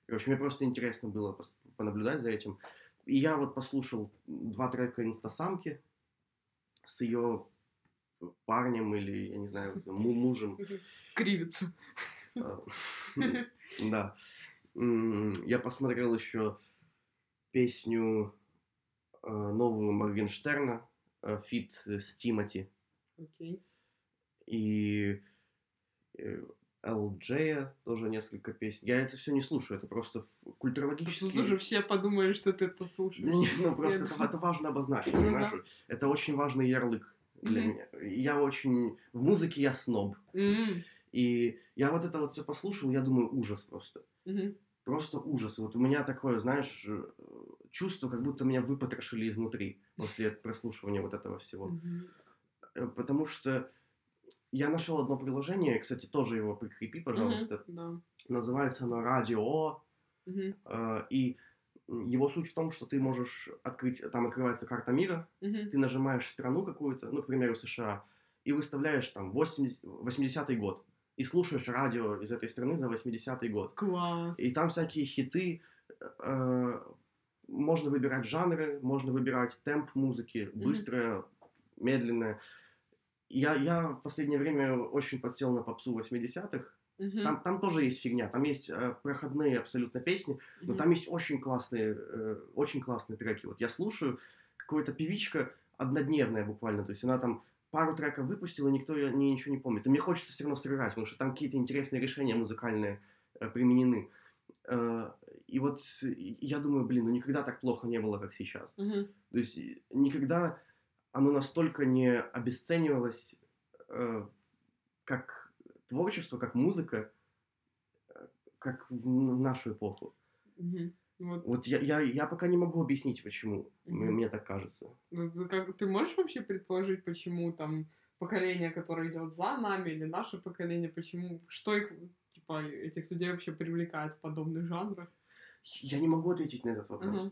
короче, мне просто интересно было понаблюдать за этим. И я вот послушал два трека Инстасамки с ее парнем или, я не знаю, му- мужем. Кривится. А, Да. Я посмотрел еще песню э, новую Моргенштерна э, feat с Тимати. Окей. И э, LJ тоже несколько песен. Я это все не слушаю, это просто Просто культурологически... тут уже все подумали, что ты это слушаешь. Не, ну просто Нет. это, это важно обозначить, Ну понимаешь? Это очень важный ярлык для меня. Я очень... В музыке я сноб. И я вот это вот все послушал, я думаю, ужас просто. Просто ужас. Вот у меня такое, знаешь, э, чувство, как будто меня выпотрошили изнутри после прослушивания вот этого всего. Э, Потому что я нашел одно приложение, кстати, тоже его прикрепи, пожалуйста. Мгм, Называется оно Радио. Да. Мгм, э, И его суть в том, что ты можешь открыть, там открывается карта мира, мгм. ты нажимаешь страну какую-то, ну, к примеру, США, и выставляешь там 80, 80-й год, и слушаешь радио из этой страны за 80-й год. Класс. И там всякие хиты, э, можно выбирать жанры, можно выбирать темп музыки, быстрое, медленное. Я, я в последнее время очень подсел на попсу 80-х. Мгм, Там, там тоже есть фигня, там есть э, проходные абсолютно песни, но мгм. там есть очень классные, э, очень классные треки. Вот я слушаю, какая-то певичка однодневная буквально, то есть она там пару треков выпустила, никто ее не, ничего не помнит. И мне хочется все равно сыграть, потому что там какие-то интересные решения музыкальные э, применены. Э, и вот я думаю, блин, ну никогда так плохо не было, как сейчас. Мгм. То есть никогда оно настолько не обесценивалось, э, как творчество, как музыка, э, как в нашу эпоху. Вот, Вот я, я, я пока не могу объяснить, почему. М- Мгм. Мне так кажется. ну, ты как, ты можешь вообще предположить, почему там поколение, которое идет за нами, или наше поколение, почему, что их, типа, этих людей вообще привлекает в подобных жанрах? Я не могу ответить на этот вопрос. Мгм.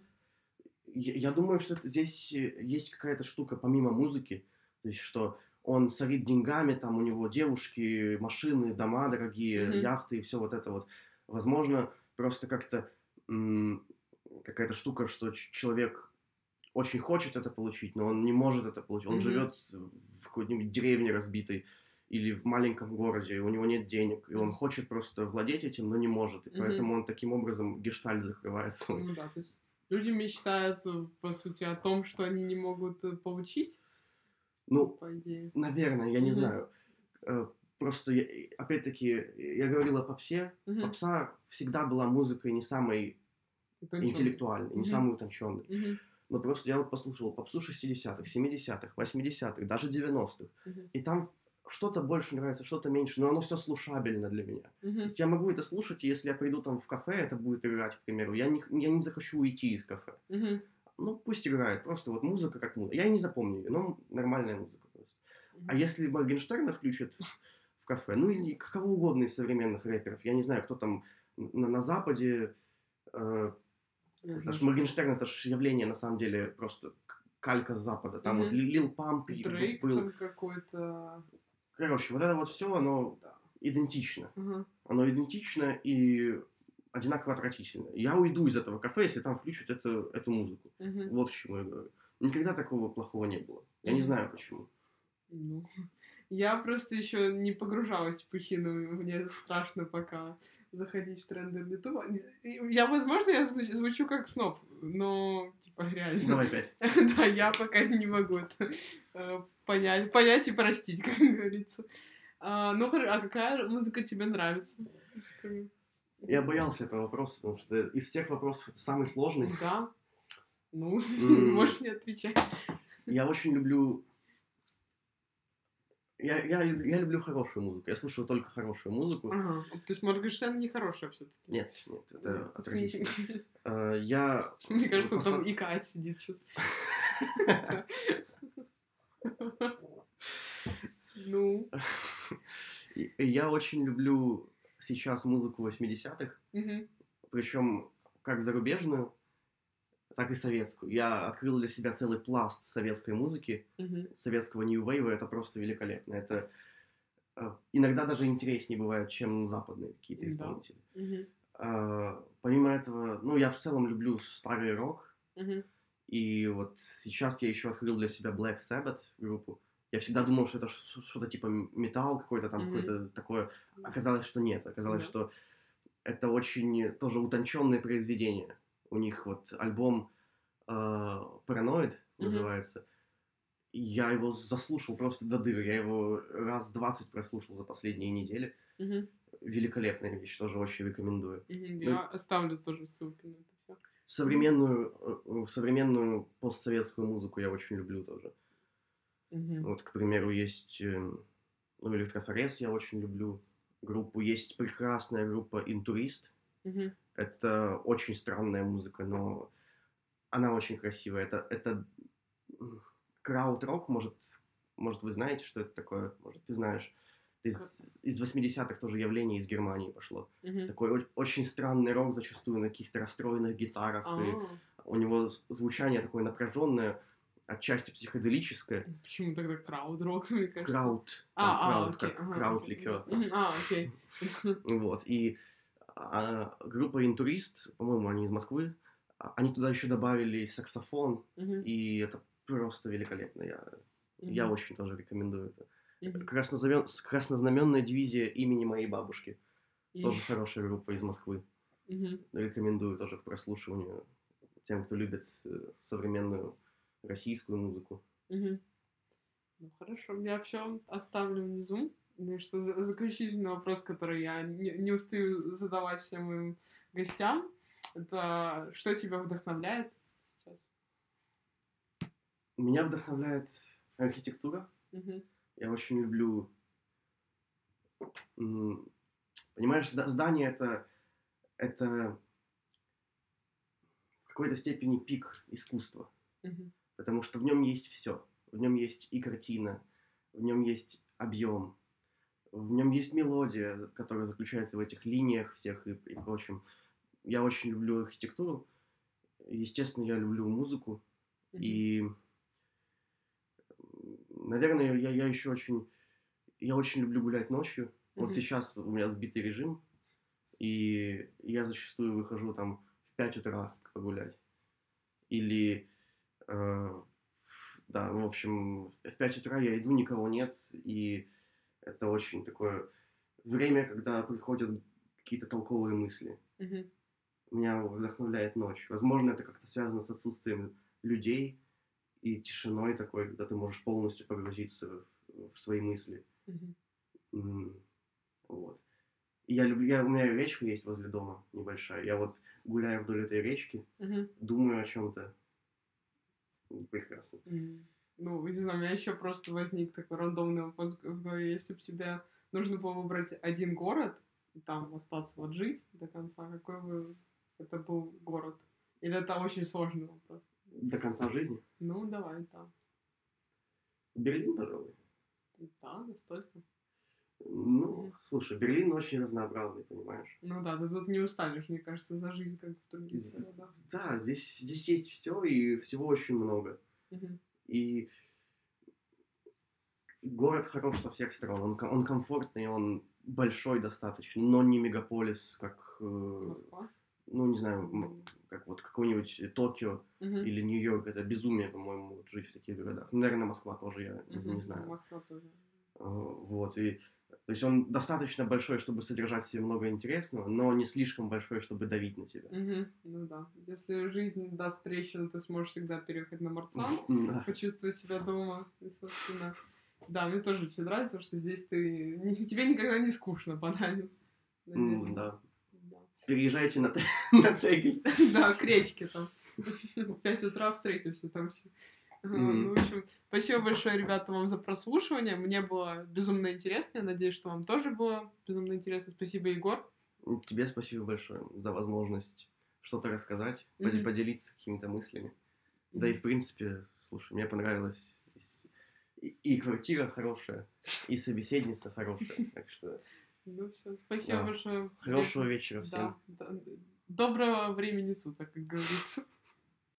Я, я думаю, что здесь э, есть какая-то штука помимо музыки, то есть что он сорит деньгами, там у него девушки, машины, дома дорогие, Мгм. яхты и все вот это вот. Возможно, просто как-то м, какая-то штука, что человек очень хочет это получить, но он не может это получить. Он Мгм. живет в какой-нибудь деревне разбитой или в маленьком городе, и у него нет денег, и он хочет просто владеть этим, но не может. И Мгм. поэтому он таким образом гештальт закрывает свой. Ну да, то есть люди мечтают, по сути, о том, что они не могут э, получить, Ну, по идее. Наверное, я не Мгм. знаю. Э, Просто, я- опять-таки, я говорил о попсе. Мгм. Попса всегда была музыкой не самой Утончённый. интеллектуальной, не Мгм. самой утонченной. Мгм. Но просто я вот послушал попсу 60-х, 70-х, 80-х, даже 90-х. Мгм. И там что-то больше нравится, что-то меньше, но оно все слушабельно для меня. То Мгм. есть я могу это слушать, и если я приду там в кафе, это будет играть, к примеру. Я не, я не захочу уйти из кафе. Мгм. Ну, пусть играет. Просто вот музыка как музыка. Я и не запомню ее, но нормальная музыка просто. А Мгм. если Моргенштерна включат в кафе, ну или кого угодно из современных рэперов, я не знаю, кто там на, на Западе, э, Я это ж знаю. Моргенштерн это же явление на самом деле просто калька с Запада. Там вот Мгм. Ли- Лил Памп Дрейк был. там какой-то. Короче, вот это вот все, оно идентично. Ага. Оно идентично и одинаково отвратительно. Я уйду из этого кафе, если там включат это, эту музыку. Мгм. Вот к чему я говорю. Никогда такого плохого не было. Я не Мгм. знаю почему. Ну, я просто еще не погружалась в пучину, мне страшно пока заходить в тренды Ютуба. Я, возможно, я зву- звучу как сноб, но, типа, реально. Давай пять. Да, я пока не могу это э, понять, понять и простить, как говорится. А, ну, а какая музыка тебе нравится? Скажи. Я боялся этого вопроса, потому что из всех вопросов это самый сложный. Да. Ну, можешь не отвечать. Я очень люблю... Я, я, я люблю хорошую музыку. Я слушаю только хорошую музыку. Ага. То есть Моргенштерн нехорошая все таки Нет, нет, это отвратительно. Э, Я... Мне кажется, там и Кать сидит сейчас. Ну, Я очень люблю сейчас музыку 80-х, мгм, причем как зарубежную, так и советскую. Я открыл для себя целый пласт советской музыки, мгм, советского New Wave, это просто великолепно. Это э, иногда даже интереснее бывает, чем западные какие-то исполнители. А, помимо этого, ну, я в целом люблю старый рок, мгм, и вот сейчас я еще открыл для себя Black Sabbath группу. Я всегда думал, что это что-то типа металл какой-то там, Мгм. какое-то такое. Оказалось, что нет. Оказалось, Да. что это очень тоже утонченные произведения. У них вот альбом э, Мгм. называется. я его заслушал просто до дыр. Я его раз 20 прослушал за последние недели. Мгм, Великолепная вещь, тоже очень рекомендую. мгм. Ну, Я оставлю тоже ссылки на это все. Современную, э, современную постсоветскую музыку я очень люблю тоже. Вот, к примеру, есть э, ну, Электрофорез я очень люблю группу. Есть прекрасная группа Интурист. Это очень странная музыка, но она очень красивая. Это, это крауд-рок, может, может, вы знаете, что это такое? Может, ты знаешь. Из, из 80-х тоже явление из Германии пошло. Такой о- очень странный рок, зачастую на каких-то расстроенных гитарах. А, И у него звучание такое напряженное, отчасти психоделическое. Почему тогда крауд-рок, мне кажется? Крауд, А, а, крауд, как ага, крауд окей. ликер. Мгм, А, окей. Вот, и а, группа Интурист, по-моему, они из Москвы, а, они туда еще добавили саксофон, Мгм, и это просто великолепно. Я, я мгм, очень тоже рекомендую это. мгм, Краснозамен... Краснознаменная дивизия имени моей бабушки. мгм, Тоже хорошая группа из Москвы. мгм. Рекомендую тоже к прослушиванию тем, кто любит э, современную российскую музыку. Мгм. Ну хорошо, я все оставлю внизу. Ну, что за- заключительный вопрос, который я не, не устаю задавать всем моим гостям, это что тебя вдохновляет сейчас? Меня вдохновляет архитектура. Мгм. Я очень люблю... Понимаешь, зда- здание это, это в какой-то степени пик искусства, Мгм. потому что в нем есть все. В нем есть и картина, в нем есть объем, в нем есть мелодия, которая заключается в этих линиях всех и, и прочем. Я очень люблю архитектуру. Естественно, я люблю музыку. Мгм. И, наверное, я, я еще очень, я очень люблю гулять ночью. Вот Мгм. сейчас у меня сбитый режим, и я зачастую выхожу там в 5 утра погулять. Или, э, да, в общем, в 5 утра я иду, никого нет, и это очень такое время, когда приходят какие-то толковые мысли. Мгм. Меня вдохновляет ночь. Возможно, это как-то связано с отсутствием людей и тишиной такой, когда ты можешь полностью погрузиться в, в свои мысли. М, Вот. И я люблю, я, у меня речка есть возле дома небольшая. Я вот гуляю вдоль этой речки, Мгм. думаю о чем-то. Прекрасно. М. Ну, не знаю, у меня еще просто возник такой рандомный вопрос в голове. Если бы тебе нужно было выбрать один город, и там остаться вот жить до конца, какой бы это был город? Или это очень сложный вопрос? До конца жизни. Ну, давай, да. Берлин, пожалуй. Да, настолько. Ну, Мгм. слушай, Берлин очень разнообразный, понимаешь? Ну да, ты тут не устанешь, мне кажется, за жизнь, как в других городах. Да, здесь, здесь есть все, и всего очень много. Мгм. И город хорош со всех сторон. Он, он комфортный, он большой достаточно, но не мегаполис, как, э, Москва. ну, не знаю, как вот какой-нибудь Токио Мгм. или Нью-Йорк. Это безумие, по-моему, жить в таких городах. Ну, наверное, Москва тоже, я не- Мгм. не знаю. Москва тоже. Э, Вот, и то есть он достаточно большой, чтобы содержать в себе много интересного, но не слишком большой, чтобы давить на тебя. Мгм. Ну да. Если жизнь даст трещину, ты сможешь всегда переехать на Марцан. Да. почувствовать себя дома. И, собственно, да, мне тоже очень нравится, что здесь ты... тебе никогда не скучно, банально. Наверное. Да. Да. Переезжайте на, на Тегель. Да, к речке там. В 5 утра встретимся там все. Ну, в общем, спасибо большое, ребята, вам за прослушивание. Мне было безумно интересно. Я надеюсь, что вам тоже было безумно интересно. Спасибо, Егор. Тебе спасибо большое за возможность что-то рассказать, Мгм. поделиться какими-то мыслями. Да и, в принципе, слушай, мне понравилось. И, и квартира хорошая, и собеседница хорошая. Так что Ну все, спасибо Да. большое. хорошего вечера всем. Да, да. Доброго времени суток, как говорится.